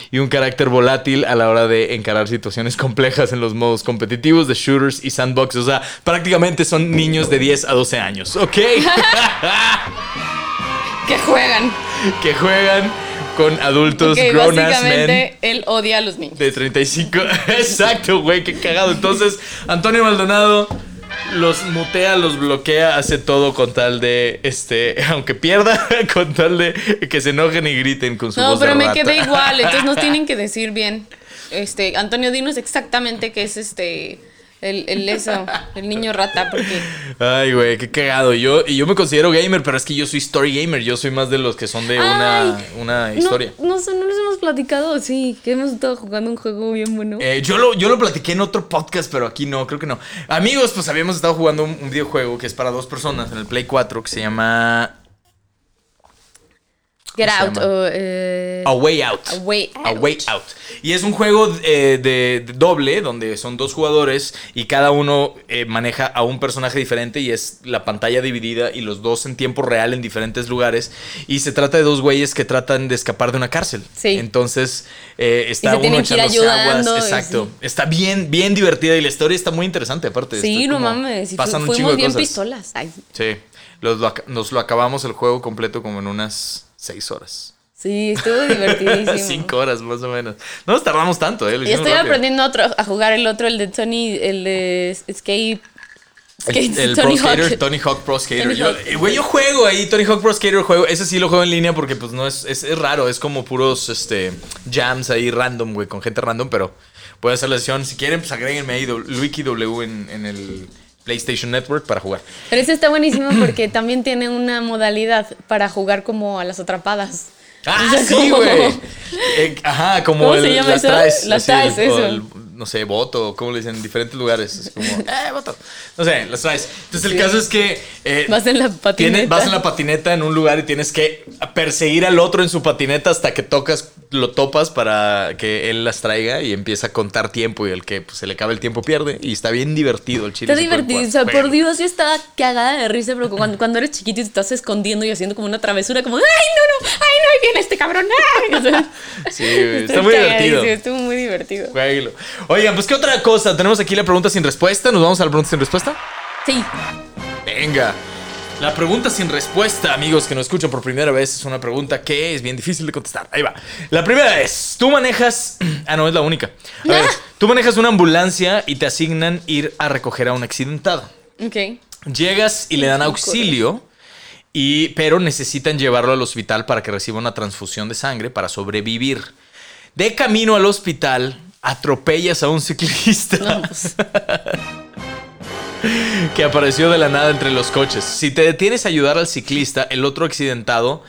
Y un carácter volátil a la hora de encarar situaciones complejas en los modos competitivos de shooters y sandbox. O sea, prácticamente son niños de 10 a 12 años. Ok. Que juegan. que juegan con adultos Que grown ass men. básicamente él odia a los niños. De 35. Exacto, güey, qué cagado. Entonces, Antonio Maldonado los mutea, los bloquea, hace todo con tal de, este, aunque pierda, con tal de que se enojen y griten con su No, voz pero de me rata. quedé igual, entonces nos tienen que decir bien. Este, Antonio, dinos exactamente qué es este el, el eso, el niño rata, porque Ay, güey, qué cagado. Y yo, y yo me considero gamer, pero es que yo soy story gamer. Yo soy más de los que son de una, Ay, una historia. No, no sé, no les hemos platicado, sí, que hemos estado jugando un juego bien bueno. Eh, yo, lo, yo lo platiqué en otro podcast, pero aquí no, creo que no. Amigos, pues habíamos estado jugando un, un videojuego que es para dos personas en el Play 4 que se llama Get ¿cómo se out. o, eh, A Way Out. A Way A Out. Way Out. Y es un juego eh, de, de doble, donde son dos jugadores y cada uno eh, maneja a un personaje diferente y es la pantalla dividida y los dos en tiempo real en diferentes lugares. Y se trata de dos güeyes que tratan de escapar de una cárcel. Sí. Entonces eh, está uno echándose aguas. Exacto. sí. Está bien, bien divertida y la historia está muy interesante aparte. sí, no mames, y fu- pasan un chingo de bien cosas. pistolas. Ay, Sí. Los nos lo acabamos el juego completo como en unas seis horas. sí, estuvo divertidísimo. Cinco horas más o menos. No nos tardamos tanto, ¿eh? Lo Y estoy rápido. aprendiendo otro, a jugar el otro, el de Tony, el de Skate. El, el Tony Pro Skater, Hawk. Tony Hawk Pro Skater. Yo, eh, güey, yo juego ahí, Tony Hawk Pro Skater juego. Ese sí lo juego en línea porque pues no es, es, es raro, es como puros este jams ahí random, güey, con gente random, pero puede hacer la sesión. Si quieren, pues agréguenme ahí Luiki W en, en el PlayStation Network para jugar. Pero ese está buenísimo porque también tiene una modalidad para jugar como a las atrapadas. Ah, O sea, sí, como- güey. Eh, ajá, como ¿Cómo el, se llama las eso? traes. Las traes, eso. el, no sé, voto, como le dicen, en diferentes lugares. Es como, eh, voto. No sé, las traes. Entonces el Sí. caso es que... eh, Vas en la patineta. tienes- vas en la patineta en un lugar y tienes que perseguir al otro en su patineta hasta que tocas, lo topas para que él las traiga y empieza a contar tiempo y el que pues, se le acaba el tiempo pierde. Y está bien divertido el chile. Está divertido, o sea, por. Dios, yo estaba cagada de risa, pero cuando, cuando eres chiquito y te estás escondiendo y haciendo como una travesura, como, ¡ay, no, no! ¡Ay, no! ¡Ahí viene este cabrón! ¡Ay! O sea, Sí, está muy divertido. Estuvo muy divertido. Jueguenlo. Oigan, pues qué otra cosa. Tenemos aquí la pregunta sin respuesta. ¿Nos vamos a la pregunta sin respuesta? Sí. Venga. La pregunta sin respuesta, amigos que nos escuchan por primera vez, es una pregunta que es bien difícil de contestar. Ahí va. La primera es, tú manejas... Ah, no, es la única. A ver, tú manejas una ambulancia y te asignan ir a recoger a un accidentado. Ok. Llegas y le dan auxilio, y, pero necesitan llevarlo al hospital para que reciba una transfusión de sangre para sobrevivir. De camino al hospital, atropellas a un ciclista No, pues, que apareció de la nada entre los coches. Si te detienes a ayudar al ciclista, el otro accidentado,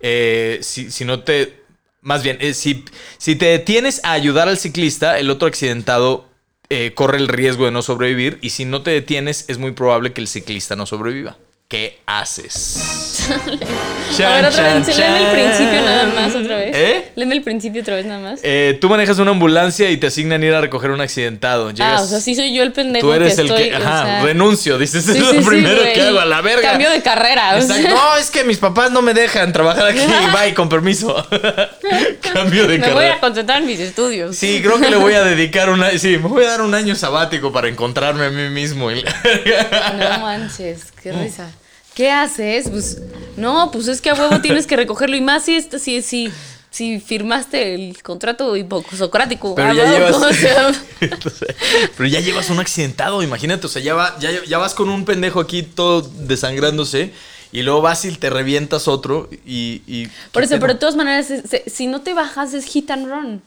eh, si, si no te... Más bien, eh, si, si te detienes a ayudar al ciclista, el otro accidentado eh, corre el riesgo de no sobrevivir y si no te detienes, es muy probable que el ciclista no sobreviva. ¿Qué haces? A ver, otra vez, léeme el principio nada más, otra vez. ¿Eh? Léeme el principio otra vez nada más. Eh, tú manejas una ambulancia y te asignan ir a recoger un accidentado. ah, Llegas- o sea, sí soy yo el pendejo Tú eres que el estoy, que... o Ajá, sea, renuncio. Dices, sí, es sí, lo sí, primero güey. que hago, a la verga. Cambio de carrera. o sea. No, es que mis papás no me dejan trabajar aquí. Bye, con permiso. Cambio de Me voy carrera. a concentrar en mis estudios. Sí, creo que le voy a dedicar una. Sí, me voy a dar un año sabático para encontrarme a mí mismo. No manches, qué risa. ¿Qué haces? Pues, no, pues es que a huevo tienes que recogerlo. Y más si, esto- si, si, si firmaste el contrato hipocrático. Pero a ya llevas. o sea, Entonces, pero ya llevas un accidentado, imagínate. O sea, ya, va, ya, ya vas con un pendejo aquí todo desangrándose. Y luego vas y te revientas otro. Y. y- por ¿qué eso, pero de todas maneras, si no te bajas es hit and run.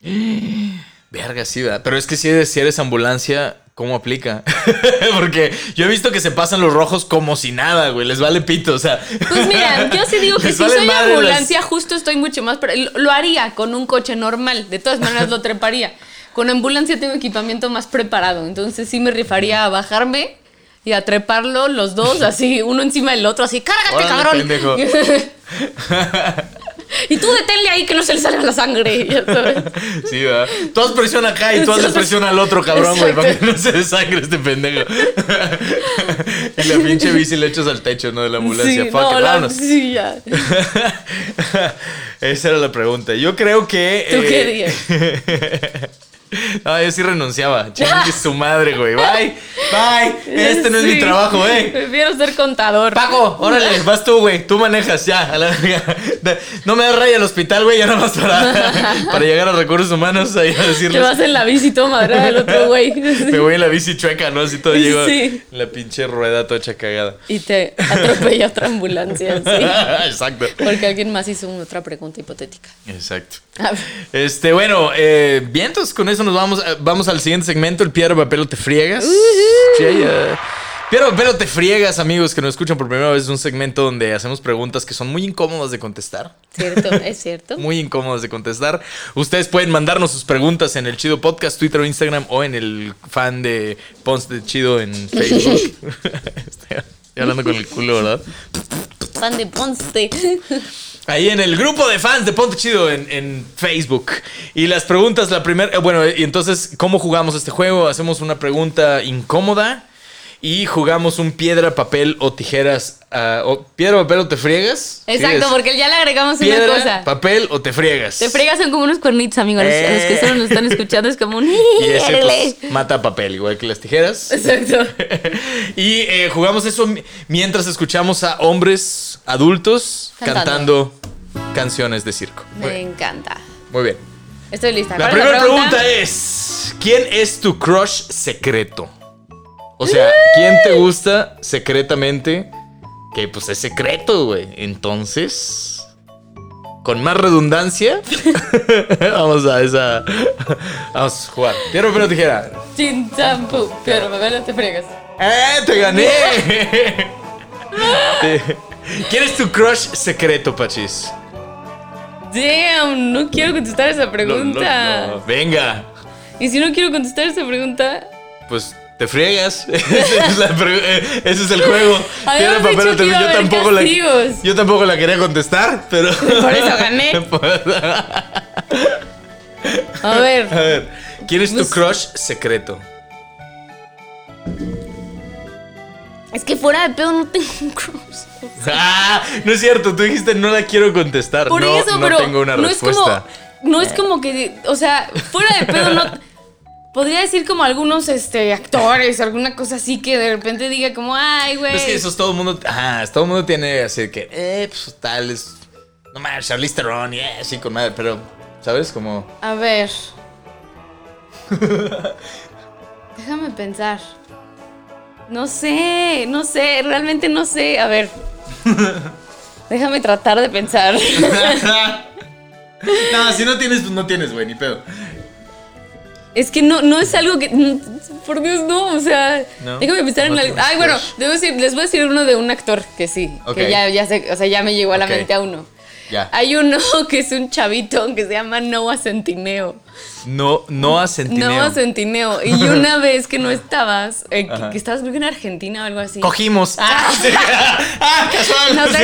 Verga, sí, ¿verdad? Pero es que si eres, si eres ambulancia, ¿Cómo aplica? Porque yo he visto que se pasan los rojos como si nada, güey. Les vale pito, o sea. Pues mira, yo sí digo que si vale soy las- ambulancia, justo estoy mucho más. Lo haría con un coche normal. De todas maneras, lo treparía. Con ambulancia tengo equipamiento más preparado. Entonces sí me rifaría a bajarme y a treparlo los dos, así, uno encima del otro, así, cárgate, Órale, cabrón. y tú deténle ahí que no se le salga la sangre. ya sabes. Sí, ¿verdad? Tú haz presión acá y tú haces presión al otro cabrón, güey, para que no se desangre este pendejo. y la pinche bici le echas al techo, ¿no? De la ambulancia. Sí, Fuck no, la- sí, ya. Esa era la pregunta. Yo creo que. ¿Tú qué eh, dirías? No, yo sí renunciaba. Chingue su madre, güey. Bye. Bye. Este no es mi trabajo, eh. Prefiero ser contador. Paco, órale, vas tú, güey. Tú manejas, ya. a la verga. No me das raya al hospital, güey, ya nada más para, para llegar a recursos humanos ahí a Te decirles. vas en la bici todo madre del otro güey. Me voy en la bici chueca, ¿no? Así todo llego Sí. la pinche rueda tocha cagada. Y te atropella otra ambulancia, sí. Exacto. Porque alguien más hizo una otra pregunta hipotética. Exacto. Este, bueno, eh, bien, entonces con eso nos vamos, eh, vamos al siguiente segmento, el piedra, papel o te friegas. Sí, eh, Piedra, papel o te friegas, amigos que nos escuchan por primera vez, es un segmento donde hacemos preguntas que son muy incómodas de contestar. ¿Cierto? ¿Es cierto? Muy incómodas de contestar. Ustedes pueden mandarnos sus preguntas en el Chido Podcast, Twitter o Instagram o en el fan de Ponce de Chido en Facebook. Estoy hablando con el culo, ¿verdad? Fan de Ponce. Ahí en el grupo de fans de Ponte Chido en, en Facebook. Y las preguntas, la primera. eh, Bueno, y entonces, ¿cómo jugamos este juego? Hacemos una pregunta incómoda y jugamos un piedra, papel o tijeras. ah, o, ¿Piedra, papel o te friegas? Sí, Exacto, es porque ya le agregamos Piedra, una cosa. papel o te friegas. Te fregas son como unos cuernitos, amigos. Los- a los que Eh. solo nos están escuchando es como un. Y ese pues, mata papel, igual que las tijeras. Exacto. y eh, jugamos eso mi- mientras escuchamos a hombres adultos cantando, Cantando. canciones de circo. Me encanta. Muy bien. Estoy lista. La ¿Cuál es primera pregunta es: ¿Quién es tu crush secreto? O sea, ¿quién te gusta secretamente? Que pues es secreto, güey. Entonces, con más redundancia, vamos a esa. Vamos a jugar. Piedra, papel o tijera. Chin, champú. Pero papel no te fregas. ¡Eh! ¡Te gané! ¿Quién es tu crush secreto, Pachis? Damn, no quiero contestar esa pregunta. No, no, no. Venga. Y si no quiero contestar esa pregunta, Pues te friegas. Es la eh, Ese es el juego. Piedra, papel o yo tampoco la castigos. Yo tampoco la quería contestar, pero Por eso gané. a ver. A ver, ¿quién es tu Pues- crush secreto? Es que fuera de pedo no tengo un crush. Ah, no es cierto, tú dijiste no la quiero contestar. Por no, eso, no pero tengo una no respuesta. es como no es como que, o sea, fuera de pedo no podría decir como algunos este actores, alguna cosa así que de repente diga como, "Ay, güey." Es que eso es todo el mundo. Ah, todo el mundo tiene así que, eh, pues tal es. No mames, Charlize Theron, y eh, sí, con madre, pero, ¿sabes? Como. A ver. Déjame pensar. No sé, no sé, realmente no sé. A ver. Déjame tratar de pensar. no, si no tienes, pues no tienes, güey, ni pedo. Es que no, no es algo que. Por Dios, no. O sea, ¿No? déjame pensar No en algo. tienes Ay, bueno, debo decir, les voy a decir uno de un actor que sí. Que ya, ya sé, o sea, ya me llegó a la mente a uno. Ya. Hay uno que es un chavito que se llama Noah Centineo. No, no a Centineo. Noah Centineo. Y una vez que no estabas, eh, que, que estabas creo en Argentina o algo así. Cogimos. Ah. ah, casual. No, Sí.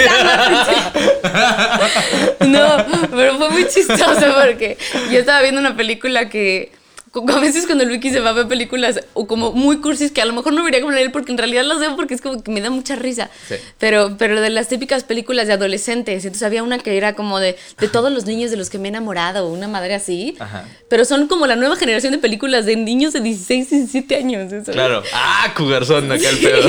no, pero fue muy chistoso porque yo estaba viendo una película que a veces cuando Luiki se va a ver películas o como muy cursis que a lo mejor no vería como él porque en realidad las veo porque es como que me da mucha risa. Sí. Pero, pero de las típicas películas de adolescentes, entonces había una que era como de, de todos los niños de los que me he enamorado, una madre así. Ajá. Pero son como la nueva generación de películas de niños de 16, 17 años. ¿sabes? Claro. Ah, Cugarzón, acá el pedo.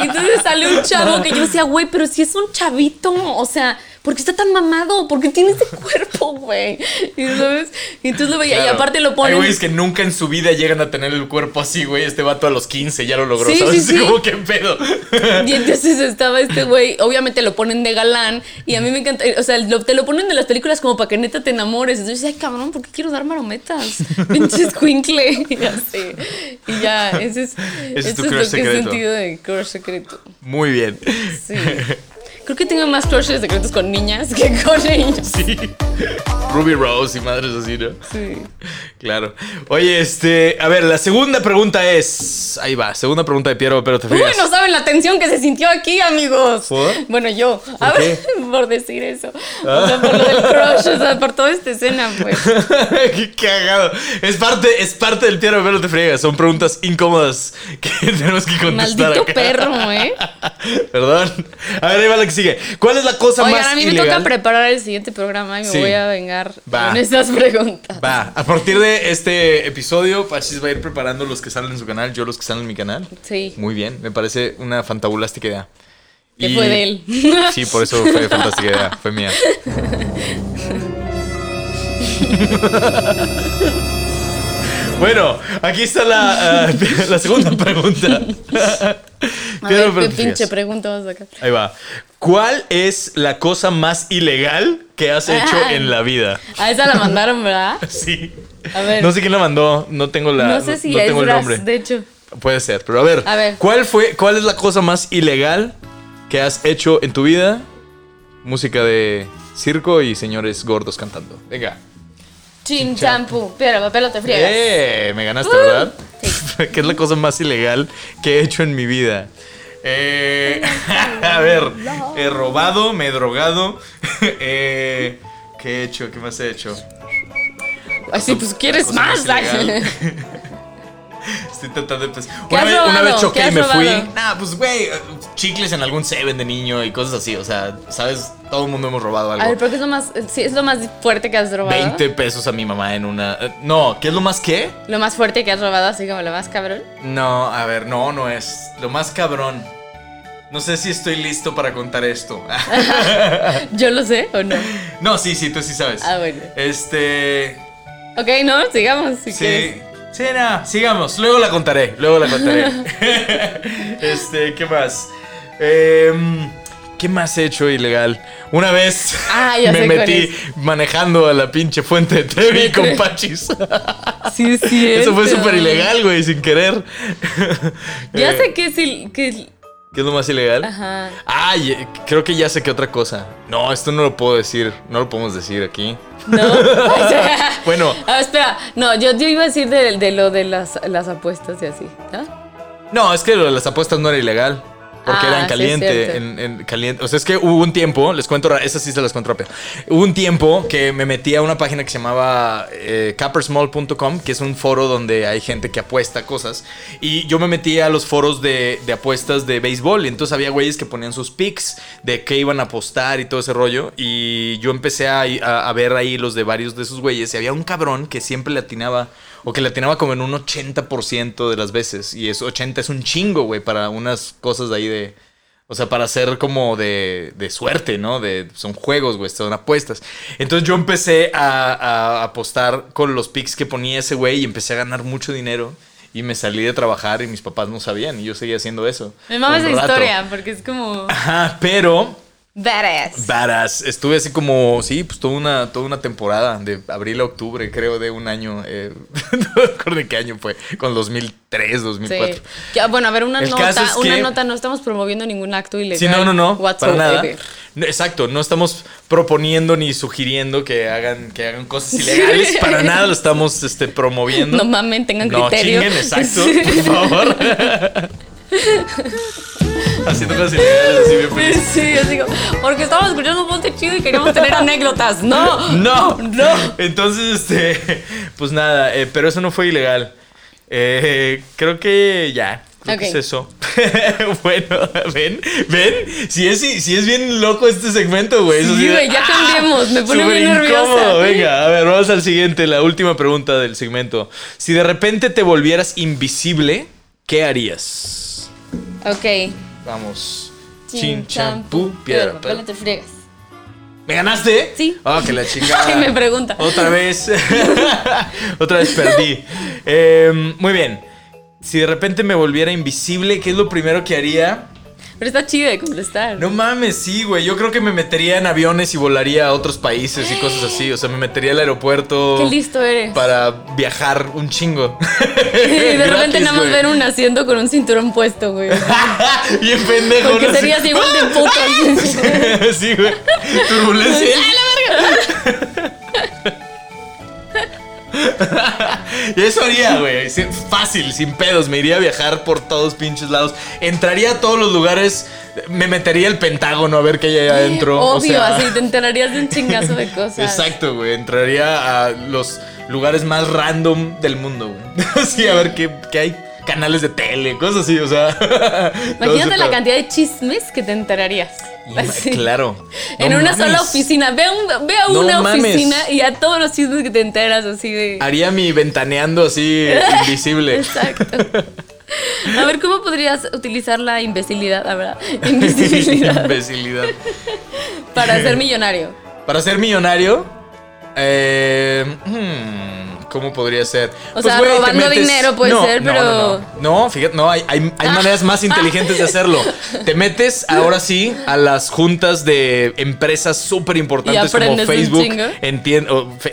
Y entonces sale un chavo que yo decía, güey, pero si es un chavito, o sea, ¿por qué está tan mamado? ¿Por qué tiene este cuerpo, güey? Y, ¿sabes? Y entonces lo veía y aparte lo Hay ponen. güeyes que nunca en su vida llegan a tener el cuerpo así, güey. Este vato a los 15 ya lo logró, Sí, ¿sabes? sí, sí. Como que pedo. Y entonces estaba este güey, obviamente lo ponen de galán y a mí me encanta, o sea, lo- te lo ponen de las películas como para que neta te enamores. Entonces, ay, cabrón, ¿por qué quiero dar marometas? Pinches cuincle. Y así. Y ya, ese es, Ese es tu crush lo que he secreto. sentido de crush secreto. Muy bien. Sí. Creo que tengo más crushes secretos con niñas que con niños. Sí. Ruby Rose y madres así, ¿no? Sí. Claro. Oye, este. A ver, la segunda pregunta es. Ahí va, segunda pregunta de Piero, pero te Uy, fijas. no saben la tensión que se sintió aquí, amigos. ¿Por? Bueno, yo. A ¿Por ver, qué? por decir eso. O sea, por lo del crush, o sea, por toda esta escena, pues. Qué cagado. Es parte, es parte del Piero, pero te friegas. Son preguntas incómodas que tenemos que contestar. Maldito acá. perro, ¿eh? Perdón. A ver, ahí va la sigue. ¿Cuál es la cosa Oigan, más a mí me toca preparar el siguiente programa y me Sí. voy a vengar Va. con estas preguntas. Va, a partir de este episodio, Pachis va a ir preparando los que salen en su canal, yo los que salen en mi canal. Sí. Muy bien, me parece una fantabulástica idea. Que Y- fue de él. Sí, por eso fue fantástica idea, fue mía. Bueno, aquí está la, ah, la segunda pregunta. A ver, qué pinche pregunta vas a sacar. Ahí va. ¿Cuál es la cosa más ilegal que has hecho Ay. en la vida? A esa la mandaron, ¿verdad? Sí. A ver. No sé quién la mandó, no tengo la No sé si no es tengo el nombre. de hecho. Puede ser, pero a ver, A ver. ¿cuál fue cuál es la cosa más ilegal que has hecho en tu vida? Música de circo y señores gordos cantando. Venga. Chin champú. Piedra, papel o te friegas. Eh, me ganaste, Uh, ¿verdad? ¿Qué es la cosa más ilegal que he hecho en mi vida? Eh, a ver, he robado, me he drogado. eh, ¿Qué he hecho? ¿Qué más he hecho? Ay, sí, pues quieres más. Estoy tratando de pensar. ¿Qué Una vez, una vez choqué ¿Qué y me fui. Nah, pues güey, chicles en algún Seven de niño y cosas así. O sea, ¿sabes? Todo el mundo hemos robado A ver, algo. ¿pero qué es lo más, sí, es lo más fuerte que has robado? 20 pesos a mi mamá en una. eh, No, ¿qué es lo más qué? Lo más fuerte que has robado, así como lo más cabrón. No, a ver, no, no es. Lo más cabrón. No sé si estoy listo para contar esto. ¿Yo lo sé o no? no, sí, sí, tú sí sabes. Ah, bueno. Este. Ok, no, sigamos si Sí. quieres. Sí, no, sigamos. Luego la contaré. Luego la contaré. este, ¿qué más? Em, ¿Qué más he hecho ilegal? Una vez Ah, me metí manejando a la pinche fuente de Trevi con. Pachis. Sí, sí. Eso fue súper ilegal, güey, sin querer. Ya Eh, sé que es. il- que es- ¿Qué es lo más ilegal? Ajá. Ah, creo que ya sé que otra cosa. No, esto no lo puedo decir. No lo podemos decir aquí. No. O sea, Bueno. Ah, espera. No, yo, yo iba a decir de, de lo de las, las apuestas y así. ¿no? No, es que lo de las apuestas no era ilegal. Porque Ah, era en sí, caliente, en, en caliente. O sea, es que hubo un tiempo, les cuento, ra- esa sí se las cuento rápido. Hubo un tiempo que me metí a una página que se llamaba eh, cappersmall.com, que es un foro donde hay gente que apuesta cosas. Y yo me metí a los foros de, de apuestas de béisbol. Y entonces había güeyes que ponían sus picks de qué iban a apostar y todo ese rollo. Y yo empecé a, a- a ver ahí los de varios de esos güeyes. Y había un cabrón que siempre le atinaba, o que le atinaba como en un 80% de las veces. Y eso 80 es un chingo, güey, para unas cosas de ahí de... O sea, para hacer como de, de suerte, ¿no? De, son juegos, güey, son apuestas. Entonces yo empecé a, a apostar con los picks que ponía ese güey y empecé a ganar mucho dinero. Y me salí de trabajar y mis papás no sabían y yo seguía haciendo eso. Me mama un esa historia porque es como. Ajá, pero Badass. Varas, estuve así como, sí, pues toda una, toda una temporada, de abril a octubre, creo, de un año. eh, no me acuerdo de qué año fue, con 2003, Sí. 2004. Ya, bueno, a ver, una El nota, es una que- nota, no estamos promoviendo ningún acto ilegal. Sí, no, no, no, para nada. No, Exacto, no estamos proponiendo ni sugiriendo que hagan, que hagan cosas ilegales, para nada lo estamos este, promoviendo. No mamen, tengan No, criterio. chinguen, exacto, Sí. por favor. Haciendo cosas ilegales así bien feliz. Sí, yo digo, porque estábamos escuchando un monte chido y queríamos tener anécdotas. No, No, no. Entonces, este, pues nada, eh, pero eso no fue ilegal. Eh, creo que ya. Creo que es eso. bueno, ven, ven. Si es, si es bien loco este segmento, güey. Sí, güey, ya cambiemos, me pone Súper bien nerviosa. Venga, a ver, vamos al siguiente, la última pregunta del segmento. Si de repente te volvieras invisible, ¿qué harías? Ok. Vamos. Chin, champú, piedra, papel, te friegas. ¿Me ganaste? Sí. Ah, que la chingada. Me pregunta. Otra vez. Otra vez perdí. Eh, muy bien. Si de repente me volviera invisible, ¿qué es lo primero que haría? Pero está chido de contestar. No mames, sí, güey. Yo creo que me metería en aviones y volaría a otros países y cosas así. O sea, me metería al aeropuerto. Qué listo eres. Para viajar un chingo. Y de repente nada más güey. ver un asiento con un cinturón puesto, güey. Bien pendejo. Porque ¿no? serías igual de puto. sí, güey. Turbulencia. y eso haría, güey. Fácil, sin pedos. Me iría a viajar por todos pinches lados. Entraría a todos los lugares. Me metería al Pentágono a ver qué hay ahí adentro. o Obvio, sea, así te enterarías de un chingazo de cosas. Exacto, güey. Entraría a los lugares más random del mundo, güey. Así, a ver qué, qué hay. Canales de tele, cosas así, o sea. Imagínate la cantidad de chismes que te enterarías. Así. Claro. En una mames. sola oficina. Ve a, un- ve a No una mames. oficina y a todos los chismes que te enteras así de. Haría mi ventaneando así invisible. Exacto. A ver, ¿cómo podrías utilizar la imbecilidad, la verdad? Invisibilidad Imbecilidad. para ser millonario. Para ser millonario, eh, hmm, ¿cómo podría ser? Pues, O sea, güey, te robando dinero puede No, ser, no, pero- No, no, no, fíjate, no, hay, hay, hay maneras más inteligentes de hacerlo. Te metes ahora sí a las juntas de empresas súper importantes como Facebook,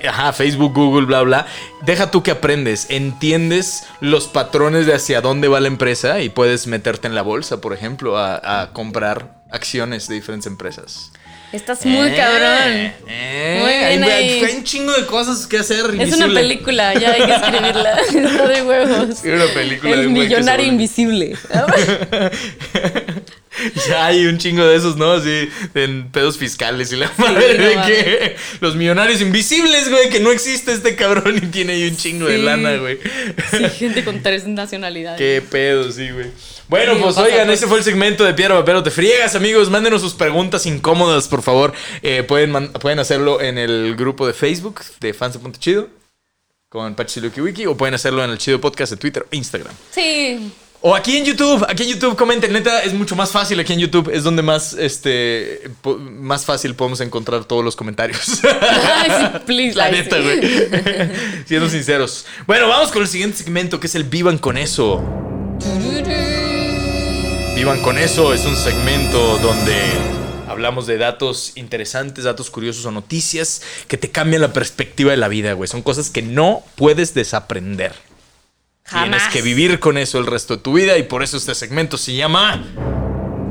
ajá, Facebook, Google, bla, bla. Deja tú que aprendes, entiendes los patrones de hacia dónde va la empresa y puedes meterte en la bolsa, por ejemplo, a, a comprar acciones de diferentes empresas. Estás muy Eh, cabrón. eh, Muy bien hay, ahí. hay un chingo de cosas que hacer. Es una película, ya hay que escribirla. Está de huevos. Sí, una película de El se millonario invisible. Ya hay un chingo de esos, ¿no? Así, en pedos fiscales y la madre no de que los millonarios invisibles, güey, que no existe este cabrón y tiene ahí un chingo de lana, güey. Sí, gente con tres nacionalidades. Qué pedo, sí, güey. Bueno, Sí, pues oigan, pues. ese fue el segmento de Piedra, Papel o Te Friegas, amigos. Mándenos sus preguntas incómodas, por favor. Eh, pueden, pueden hacerlo en el grupo de Facebook de Fans de Punto Chido con Pachi Luki Wiki o pueden hacerlo en el Chido Podcast de Twitter o Instagram. Sí. O aquí en YouTube, aquí en YouTube comenten, neta, es mucho más fácil aquí en YouTube, es donde más, este, más fácil podemos encontrar todos los comentarios. Ay, sí, please, La neta, güey. Siendo sinceros. Bueno, vamos con el siguiente segmento, que es el Vivan con eso. Vivan con eso es un segmento donde hablamos de datos interesantes, datos curiosos o noticias que te cambian la perspectiva de la vida, güey. Son cosas que no puedes desaprender. Tienes que vivir con eso el resto de tu vida y por eso este segmento se llama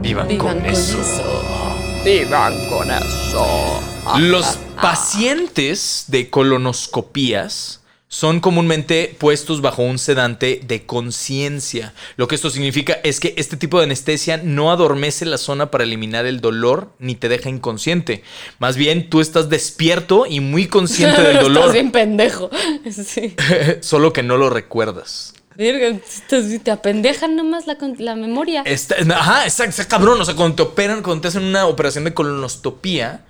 Vivan, Vivan con, con eso. eso. Vivan con eso. Los pacientes de colonoscopías son comúnmente puestos bajo un sedante de conciencia. Lo que esto significa es que este tipo de anestesia no adormece la zona para eliminar el dolor ni te deja inconsciente. Más bien, tú estás despierto y muy consciente del Estás dolor, bien pendejo. Sí. solo que no lo recuerdas. Estás- te apendejan nomás la, memoria. Está- ajá, exacto, está cabrón. O sea, cuando te operan, cuando te hacen una operación de colonoscopía,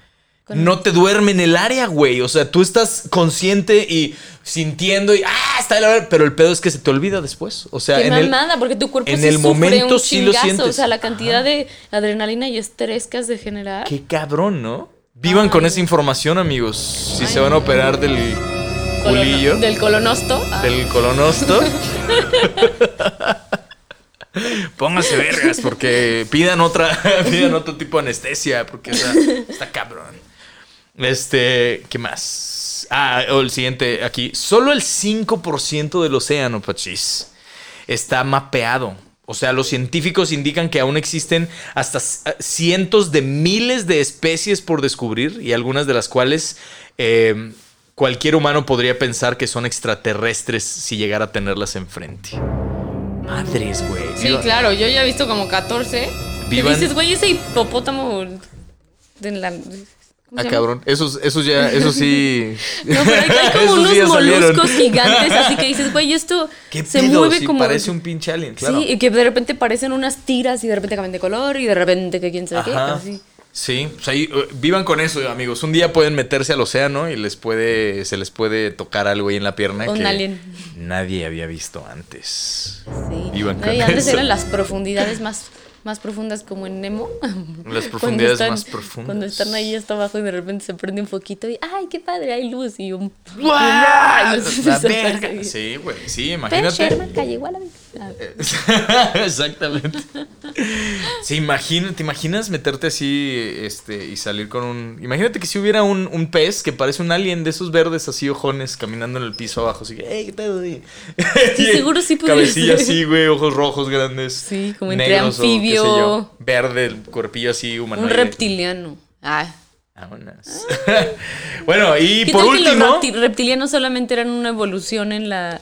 no te duerme en el área, güey. O sea, tú estás consciente y sintiendo y ah, está la verga", Pero el pedo es que se te olvida después. O sea, Qué en el, porque tu cuerpo en sí el sufre momento un sí lo sientes. O sea, la cantidad de adrenalina y estrés que has de generar. qué cabrón, ¿no? Vivan con esa información, amigos. Si se van a operar del Colono- culillo, Del colonosto. Ah, del colonosto. Pónganse vergas porque pidan otra, pidan otro tipo de anestesia porque está, está cabrón. Este, ¿qué más? Ah, o el siguiente aquí. Solo el 5% del océano, Pachis, está mapeado. O sea, los científicos indican que aún existen hasta c- cientos de miles de especies por descubrir y algunas de las cuales eh, cualquier humano podría pensar que son extraterrestres si llegara a tenerlas enfrente. Madres, güey. Sí, claro, yo ya he visto como 14. Vivan- Y dices, güey, ese hipopótamo. De la, ¿cómo Ah, cabrón. Esos, esos ya, eso sí. No, pero hay, hay como Esos unos ya salieron. moluscos gigantes, así que dices, güey, esto ¿Qué se mueve Sí, como. Parece un pinche alien, claro. Sí, y que de repente parecen unas tiras y de repente cambian de color y de repente que quién sabe qué. Así. Sí, pues ahí, eh, vivan con eso, amigos. Un día pueden meterse al océano y les puede, se les puede tocar algo ahí en la pierna Un que alien. nadie había visto antes. Sí. Vivan No, y con antes eso. eran las profundidades más más profundas como en Nemo. Las profundidades están- más profundas. Cuando están ahí hasta abajo y de repente se prende un foquito y ¡ay, qué padre! Hay luz y un... Exactamente. Sí, imagina, ¿te imaginas meterte así este, y salir con un. Imagínate que si hubiera un, un pez que parece un alien de esos verdes así ojones caminando en el piso abajo. Así que, ¡hey, qué pedo! güey?" Sí, seguro sí podría Cabecilla ser. así, güey, ojos rojos grandes. Sí, como entre negros o qué sé anfibio. yo, verde, el cuerpillo así humanoide. Un reptiliano. Ah. Vámonos. bueno, y ¿Qué por tal que los último. repti- reptilianos solamente eran una evolución en la,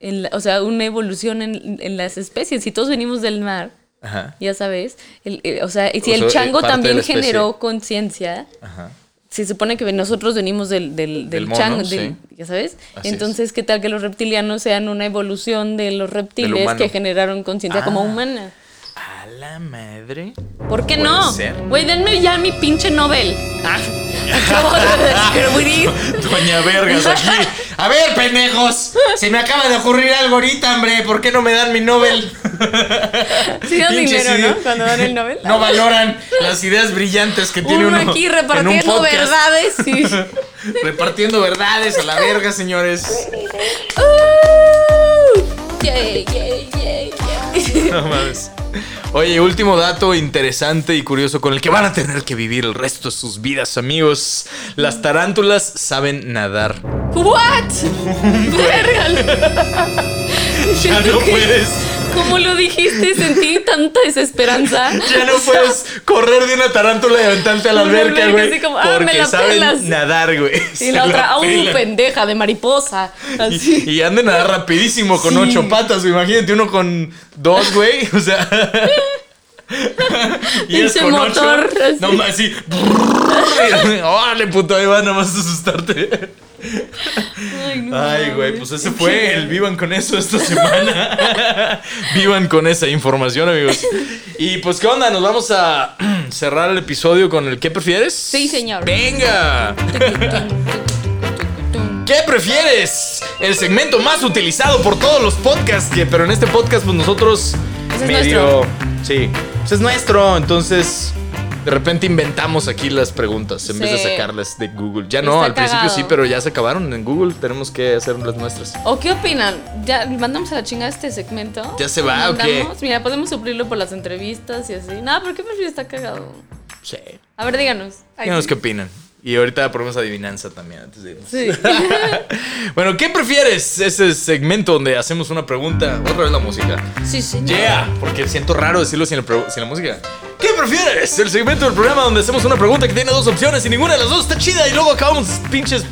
en la- o sea, una evolución en, en las especies? Si todos venimos del mar, Ajá. ya sabes, el- eh, o sea, y si O el sea, chango también generó conciencia, Ajá. se supone que nosotros venimos del, del, del Del mono, chango, sí. del- ya sabes. Así Entonces, ¿qué tal que los reptilianos sean una evolución de los reptiles que generaron conciencia como Ah. humana? A la madre. ¿Por qué no? Güey, denme ya mi pinche Nobel. Ah, acabo de. Doña Vergas aquí. A ver, pendejos. Se me acaba de ocurrir algo ahorita, hombre. ¿Por qué no me dan mi Nobel? Sí dan dinero. ¿no? Cuando dan el Nobel. No valoran las ideas brillantes que tiene Uno aquí repartiendo verdades. Sí. Repartiendo verdades a la verga, señores. Uh, yay, yay, yay. No mames. Oye, último dato interesante y curioso con el que van a tener que vivir el resto de sus vidas, amigos. Las tarántulas saben nadar. What? Verga. Ya no puedes. Como lo dijiste, sentí tanta desesperanza. Ya no puedes correr de una tarántula y aventarte a la alberca, güey. así como, ah, me Porque saben pelas. nadar, güey. Y Se la otra, ¡au, pelan. pendeja de mariposa! Así. Y, y han de nadar rapidísimo con Sí. ocho patas. Imagínate uno con dos, güey. O sea. y Ese con motor, ocho. así. No más, así. Órale, puto, ahí va, nada más a asustarte. Ay, no Ay, güey, pues ese fue el Vivan con eso esta semana. Vivan con esa información, amigos. Y pues, ¿qué onda? Nos vamos a cerrar el episodio con el ¿qué prefieres? Sí, señor. ¡Venga! ¿Qué prefieres? El segmento más utilizado por todos los podcasts, que- pero en este podcast, pues nosotros Ese es medio. Sí, pues es nuestro, entonces. De repente inventamos aquí las preguntas en vez de sacarlas de Google. Ya no, Está al principio sí, pero ya se acabaron en Google. Tenemos que hacer las nuestras. ¿O qué opinan? ¿Ya mandamos a la chingada este segmento? ¿Ya se va o qué? Mira, podemos suplirlo por las entrevistas y así. No, pero ¿qué prefieres? Está cagado. Sí. A ver, díganos. Díganos qué opinan. Y ahorita ponemos adivinanza también antes de irnos. Sí. Bueno, ¿qué prefieres? Ese segmento donde hacemos una pregunta. Otra vez la música. sí, señor. Yeah, porque siento raro decirlo sin, el pro- sin la música. ¿Qué prefieres? El segmento del programa donde hacemos una pregunta que tiene dos opciones y ninguna de las dos está chida y luego acabamos pinches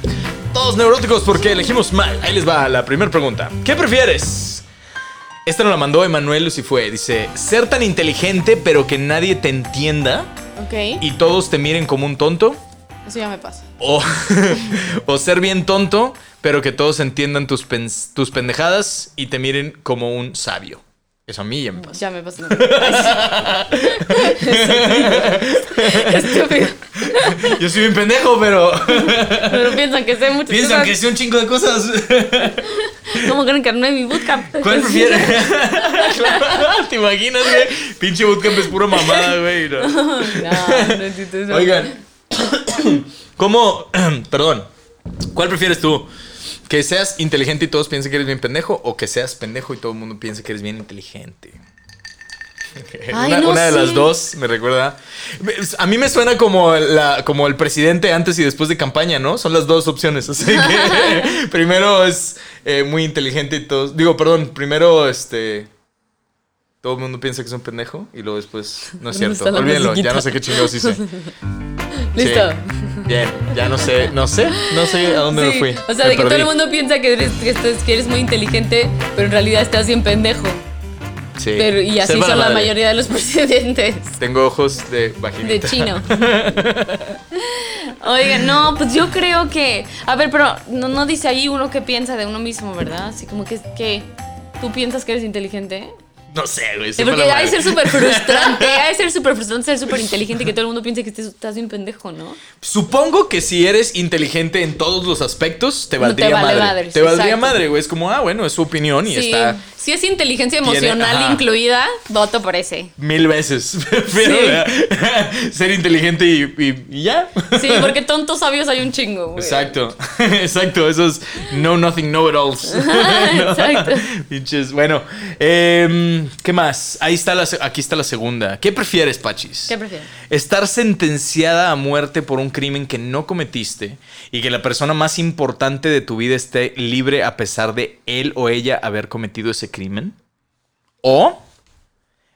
todos neuróticos porque elegimos mal. Ahí les va la primera pregunta. ¿Qué prefieres? Esta nos la mandó Emanuel Lucifue. Dice, ser tan inteligente pero que nadie te entienda Ok. y todos te miren como un tonto. Eso ya me pasa. O, o ser bien tonto pero que todos entiendan tus, pens- tus pendejadas y te miren como un sabio. Eso a mí ya me pasa. Ya me pasa. Estúpido. Yo soy bien pendejo, pero Pero piensan que sé muchas piensan que sé un chingo de cosas. ¿Cómo creen que armé mi bootcamp? ¿Cuál prefieres? ¿Te imaginas, güey? Pinche bootcamp es pura mamada, güey. ¿no? No, no. Oigan, ¿cómo? Perdón. ¿Cuál prefieres tú? ¿Que seas inteligente y todos piensen que eres bien pendejo? ¿O que seas pendejo y todo el mundo piense que eres bien inteligente? Ay, una no una de las dos me recuerda. A mí me suena como, la, como el presidente antes y después de campaña, ¿no? Son las dos opciones. Así que primero es eh, muy inteligente y todos. Digo, perdón, primero este. Todo el mundo piensa que es un pendejo y luego después. No es ¿Dónde cierto. Olvídenlo, ya no sé qué chingados hice. Listo. Sí. Bien, ya no sé, no sé, no sé a dónde me Sí, fui. O sea, Me de que todo el mundo piensa que eres, que, muy inteligente, pero en realidad estás bien pendejo. Sí. Pero, y así son la mayoría de los presidentes. Tengo ojos de vaginita. De chino. Oigan, no, pues yo creo que. A ver, pero no, no dice ahí uno que piensa de uno mismo, ¿verdad? Así como que, que tú piensas que eres inteligente. No sé, güey. Porque ha de ser súper frustrante, ha de ser súper frustrante ser súper inteligente que todo el mundo piense que estés- estás bien pendejo, ¿no? Supongo que si eres inteligente en todos los aspectos, te No te valdría vale madre. te valdría exacto. madre, güey. Es como, ah, bueno, es su opinión y Sí, está si es inteligencia emocional incluida, voto por ese. mil veces. Pero, Sí. ser inteligente y, y- y ya. Sí, porque tontos sabios hay un chingo, güey. Exacto, exacto, esos no nothing know it alls. ¿No? Exacto. Pinches. Bueno, em, ¿qué más? Ahí está la, aquí está la segunda. ¿Qué prefieres, Pachis? ¿Qué prefieres? Estar sentenciada a muerte por un crimen que no cometiste y que la persona más importante de tu vida esté libre a pesar de él o ella haber cometido ese crimen. O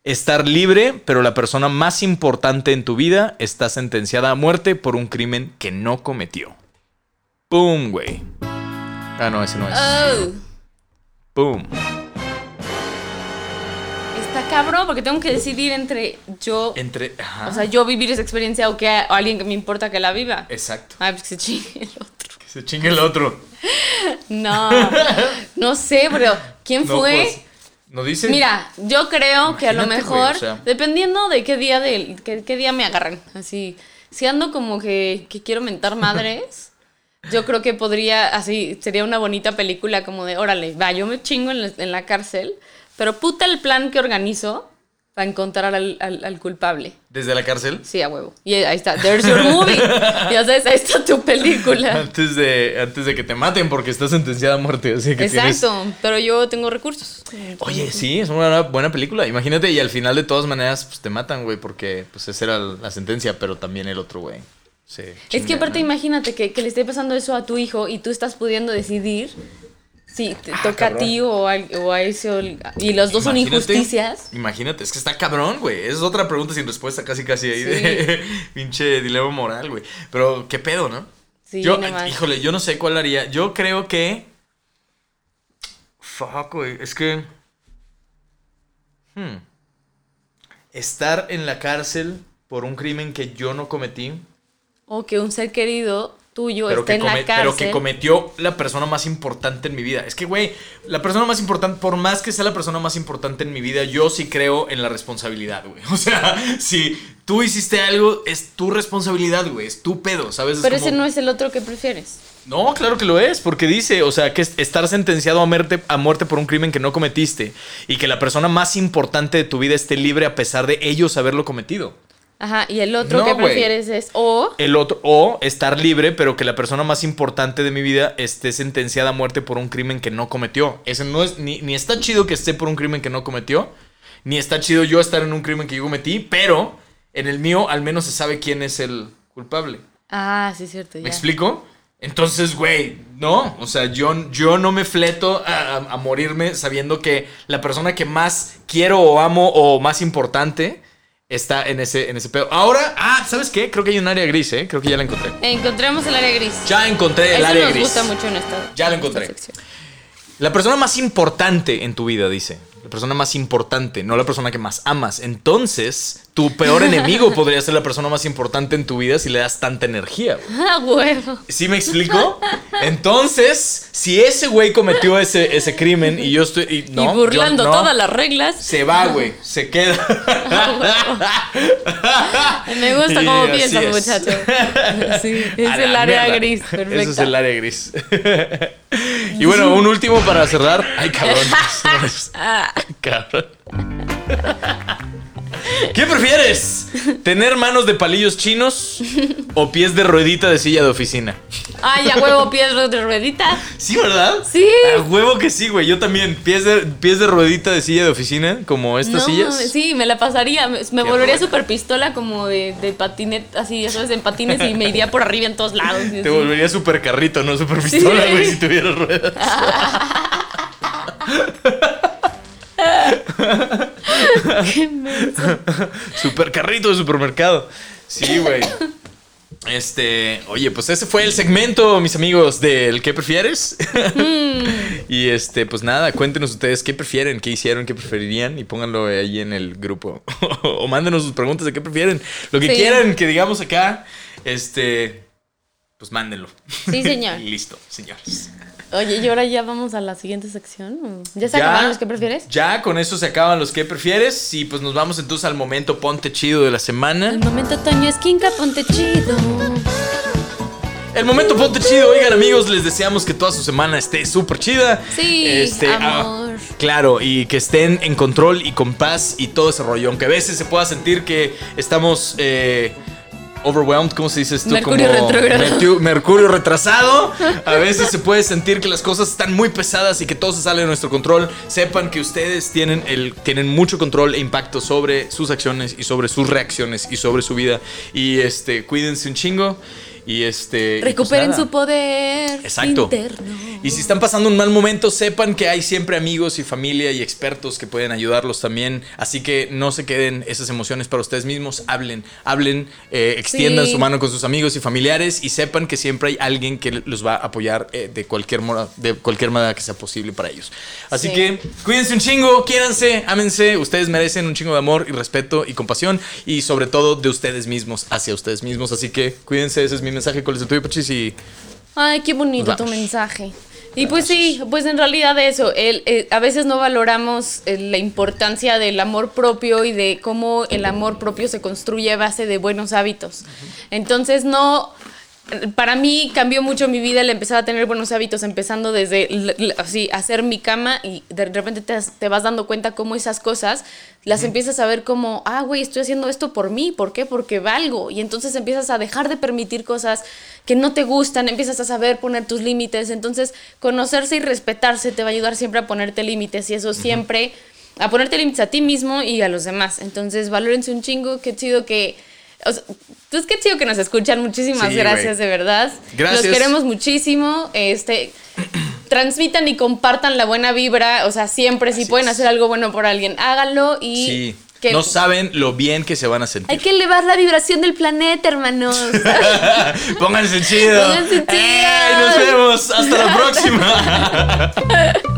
estar libre, pero la persona más importante en tu vida está sentenciada a muerte por un crimen que no cometió. ¡Pum, güey! Ah, no, ese no es. Oh, ¡Pum! Está cabrón porque tengo que decidir entre yo, Entre. Ajá. o sea, yo vivir esa experiencia o que o alguien que me importa que la viva. Exacto. Ay, pues que se chingue el otro. Que se chingue el otro. No, no sé, pero ¿quién No, fue? pues, no dice. Mira, yo creo que a lo güey, mejor, o sea. dependiendo de qué día de qué, qué día me agarran, así, si ando como que, que quiero mentar madres, yo creo que podría, así, sería una bonita película como de, órale, va, yo me chingo en la, en la cárcel, pero puta el plan que organizo para encontrar al, al- al culpable. Desde la cárcel. Sí, a huevo. Y ahí está, there's your movie. Ya sabes, ahí está tu película. Antes de, antes de que te maten porque estás sentenciada a muerte. Así que tienes- Exacto, pero yo tengo recursos. Oye, sí, es una buena película. Imagínate, y al final de todas maneras, pues te matan, güey, porque pues esa era la sentencia, pero también el otro, güey. Sí, Es que aparte imagínate que, que le esté pasando eso a tu hijo y tú estás pudiendo decidir si te toca a Ah, ti o a, o a ese y los dos son injusticias. Imagínate, es que está cabrón, güey. Es otra pregunta sin respuesta, casi casi ahí de pinche dilema moral, güey. Pero, ¿qué pedo, no? Sí, yo, híjole, yo no sé cuál haría. Yo creo que. Fuck, güey. Es que. Hmm. Estar en la cárcel por un crimen que yo no cometí. O que un ser querido tuyo Pero esté que, en la cárcel. pero que cometió la persona más importante en mi vida. Es que, güey, la persona más importante, por más que sea la persona más importante en mi vida, yo sí creo en la responsabilidad, güey. O sea, si tú hiciste algo, es tu responsabilidad, güey. Es tu pedo, ¿sabes? Es Pero como- ese no es el otro que prefieres. No, claro que lo es, porque dice, o sea, que es- estar sentenciado a muerte, a muerte por un crimen que no cometiste y que la persona más importante de tu vida esté libre a pesar de ellos haberlo cometido. Ajá, y el otro No, que prefieres es o El otro, o estar libre, pero que la persona más importante de mi vida esté sentenciada a muerte por un crimen que no cometió. Ese no es, ni, ni está chido que esté por un crimen que no cometió, ni está chido yo estar en un crimen que yo cometí, pero en el mío al menos se sabe quién es el culpable. Ah, sí cierto, ¿Me ya. explico? Entonces, güey, no, o sea, yo, yo no me fleto a, a- a morirme sabiendo que la persona que más quiero o amo o más importante está en ese, en ese pedo. Ahora, ah, ¿sabes qué? Creo que hay un área gris, ¿eh? Creo que ya la encontré. Encontremos el área gris. Ya encontré el Eso área nos gris. gusta mucho en esta Ya lo encontré. La persona más importante en tu vida, dice. La persona más importante, no la persona que más amas. Entonces, tu peor enemigo podría ser la persona más importante en tu vida si le das tanta energía. Ah, huevo. ¿Sí me explico? Entonces, si ese güey cometió ese, ese crimen y yo estoy. Y, no, y burlando yo no, todas las reglas. Se va, güey. Se queda. Me gusta cómo piensas, muchacho. Sí, es el área gris. Perfecto. Eso es el área gris. Y bueno, un último para cerrar. Ay, cabrón. Ah, Cabrón. ¿Qué prefieres? ¿Tener manos de palillos chinos o pies de ruedita de silla de oficina? Ay, a huevo, pies de ruedita. Sí, ¿verdad? Sí. A huevo que sí, güey. Yo también. Pies de, pies de ruedita de silla de oficina, como estas No, sillas. sí, me la pasaría. Me, volvería super pistola como de, de patineta, así, ya sabes, en patines y me iría por arriba en todos lados. Te así. volvería super carrito, no super pistola, Sí. güey, si tuviera ruedas. super carrito de supermercado. Sí, güey. Este, oye, pues ese fue el segmento, mis amigos, del ¿qué prefieres? y este, pues nada, cuéntenos ustedes qué prefieren, qué hicieron, qué preferirían y pónganlo ahí en el grupo. o mándenos sus preguntas de qué prefieren. Lo que Sí. quieran que digamos acá, este, pues mándenlo. Sí, señor. Listo, señores. Oye, y ahora ya vamos a la siguiente sección. ¿Ya se acabaron los que prefieres? Ya con eso se acaban los que prefieres. Y pues nos vamos entonces al momento ponte chido de la semana. El momento Toño Esquinca, ponte chido. El momento ponte chido, oigan amigos, les deseamos que toda su semana esté súper chida. Sí, ah, amor. claro, y que estén en control y con paz y todo ese rollo. Aunque a veces se pueda sentir que estamos eh, overwhelmed, ¿cómo se dice esto? Mercurio retrógrado. mercurio retrasado. A veces se puede sentir que las cosas están muy pesadas y que todo se sale de nuestro control. Sepan que ustedes tienen, el, tienen mucho control e impacto sobre sus acciones y sobre sus reacciones y sobre su vida. Y este, cuídense un chingo. Y este. pues Recuperen nada. su poder Exacto. interno. Y si están pasando un mal momento, sepan que hay siempre amigos y familia y expertos que pueden ayudarlos también. Así que no se queden esas emociones para ustedes mismos. Hablen, hablen, eh, extiendan Sí. su mano con sus amigos y familiares y sepan que siempre hay alguien que los va a apoyar eh, de, cualquier moda- de cualquier manera que sea posible para ellos. Así Sí. que cuídense un chingo, quiéranse, ámense. Ustedes merecen un chingo de amor y respeto y compasión y sobre todo de ustedes mismos hacia ustedes mismos. Así que cuídense, ese es mi mensaje con el tuyo, Pachis, y Ay, qué bonito tu mensaje. Y pues sí, pues en realidad eso, el, eh, a veces no valoramos eh, la importancia del amor propio y de cómo el amor propio se construye a base de buenos hábitos. Entonces no, para mí cambió mucho mi vida el empezar a tener buenos hábitos, empezando desde así, hacer mi cama y de repente te, te vas dando cuenta cómo esas cosas las empiezas a ver como, ah, güey, estoy haciendo esto por mí, ¿por qué? Porque valgo. Y entonces empiezas a dejar de permitir cosas que no te gustan, empiezas a saber poner tus límites. Entonces, conocerse y respetarse te va a ayudar siempre a ponerte límites y eso siempre, a ponerte límites a ti mismo y a los demás. Entonces, valórense un chingo, qué chido que... O sea, pues qué chido que nos escuchan. Muchísimas Sí, gracias, de verdad. Gracias. Los queremos muchísimo. Este, transmitan y compartan la buena vibra. O sea, siempre si pueden es. hacer algo bueno por alguien, háganlo y Sí. que no saben lo bien que se van a sentir. hay que elevar la vibración del planeta, hermanos. Pónganse chido. Pónganse chidos. ¡Ey! nos vemos. Hasta la próxima.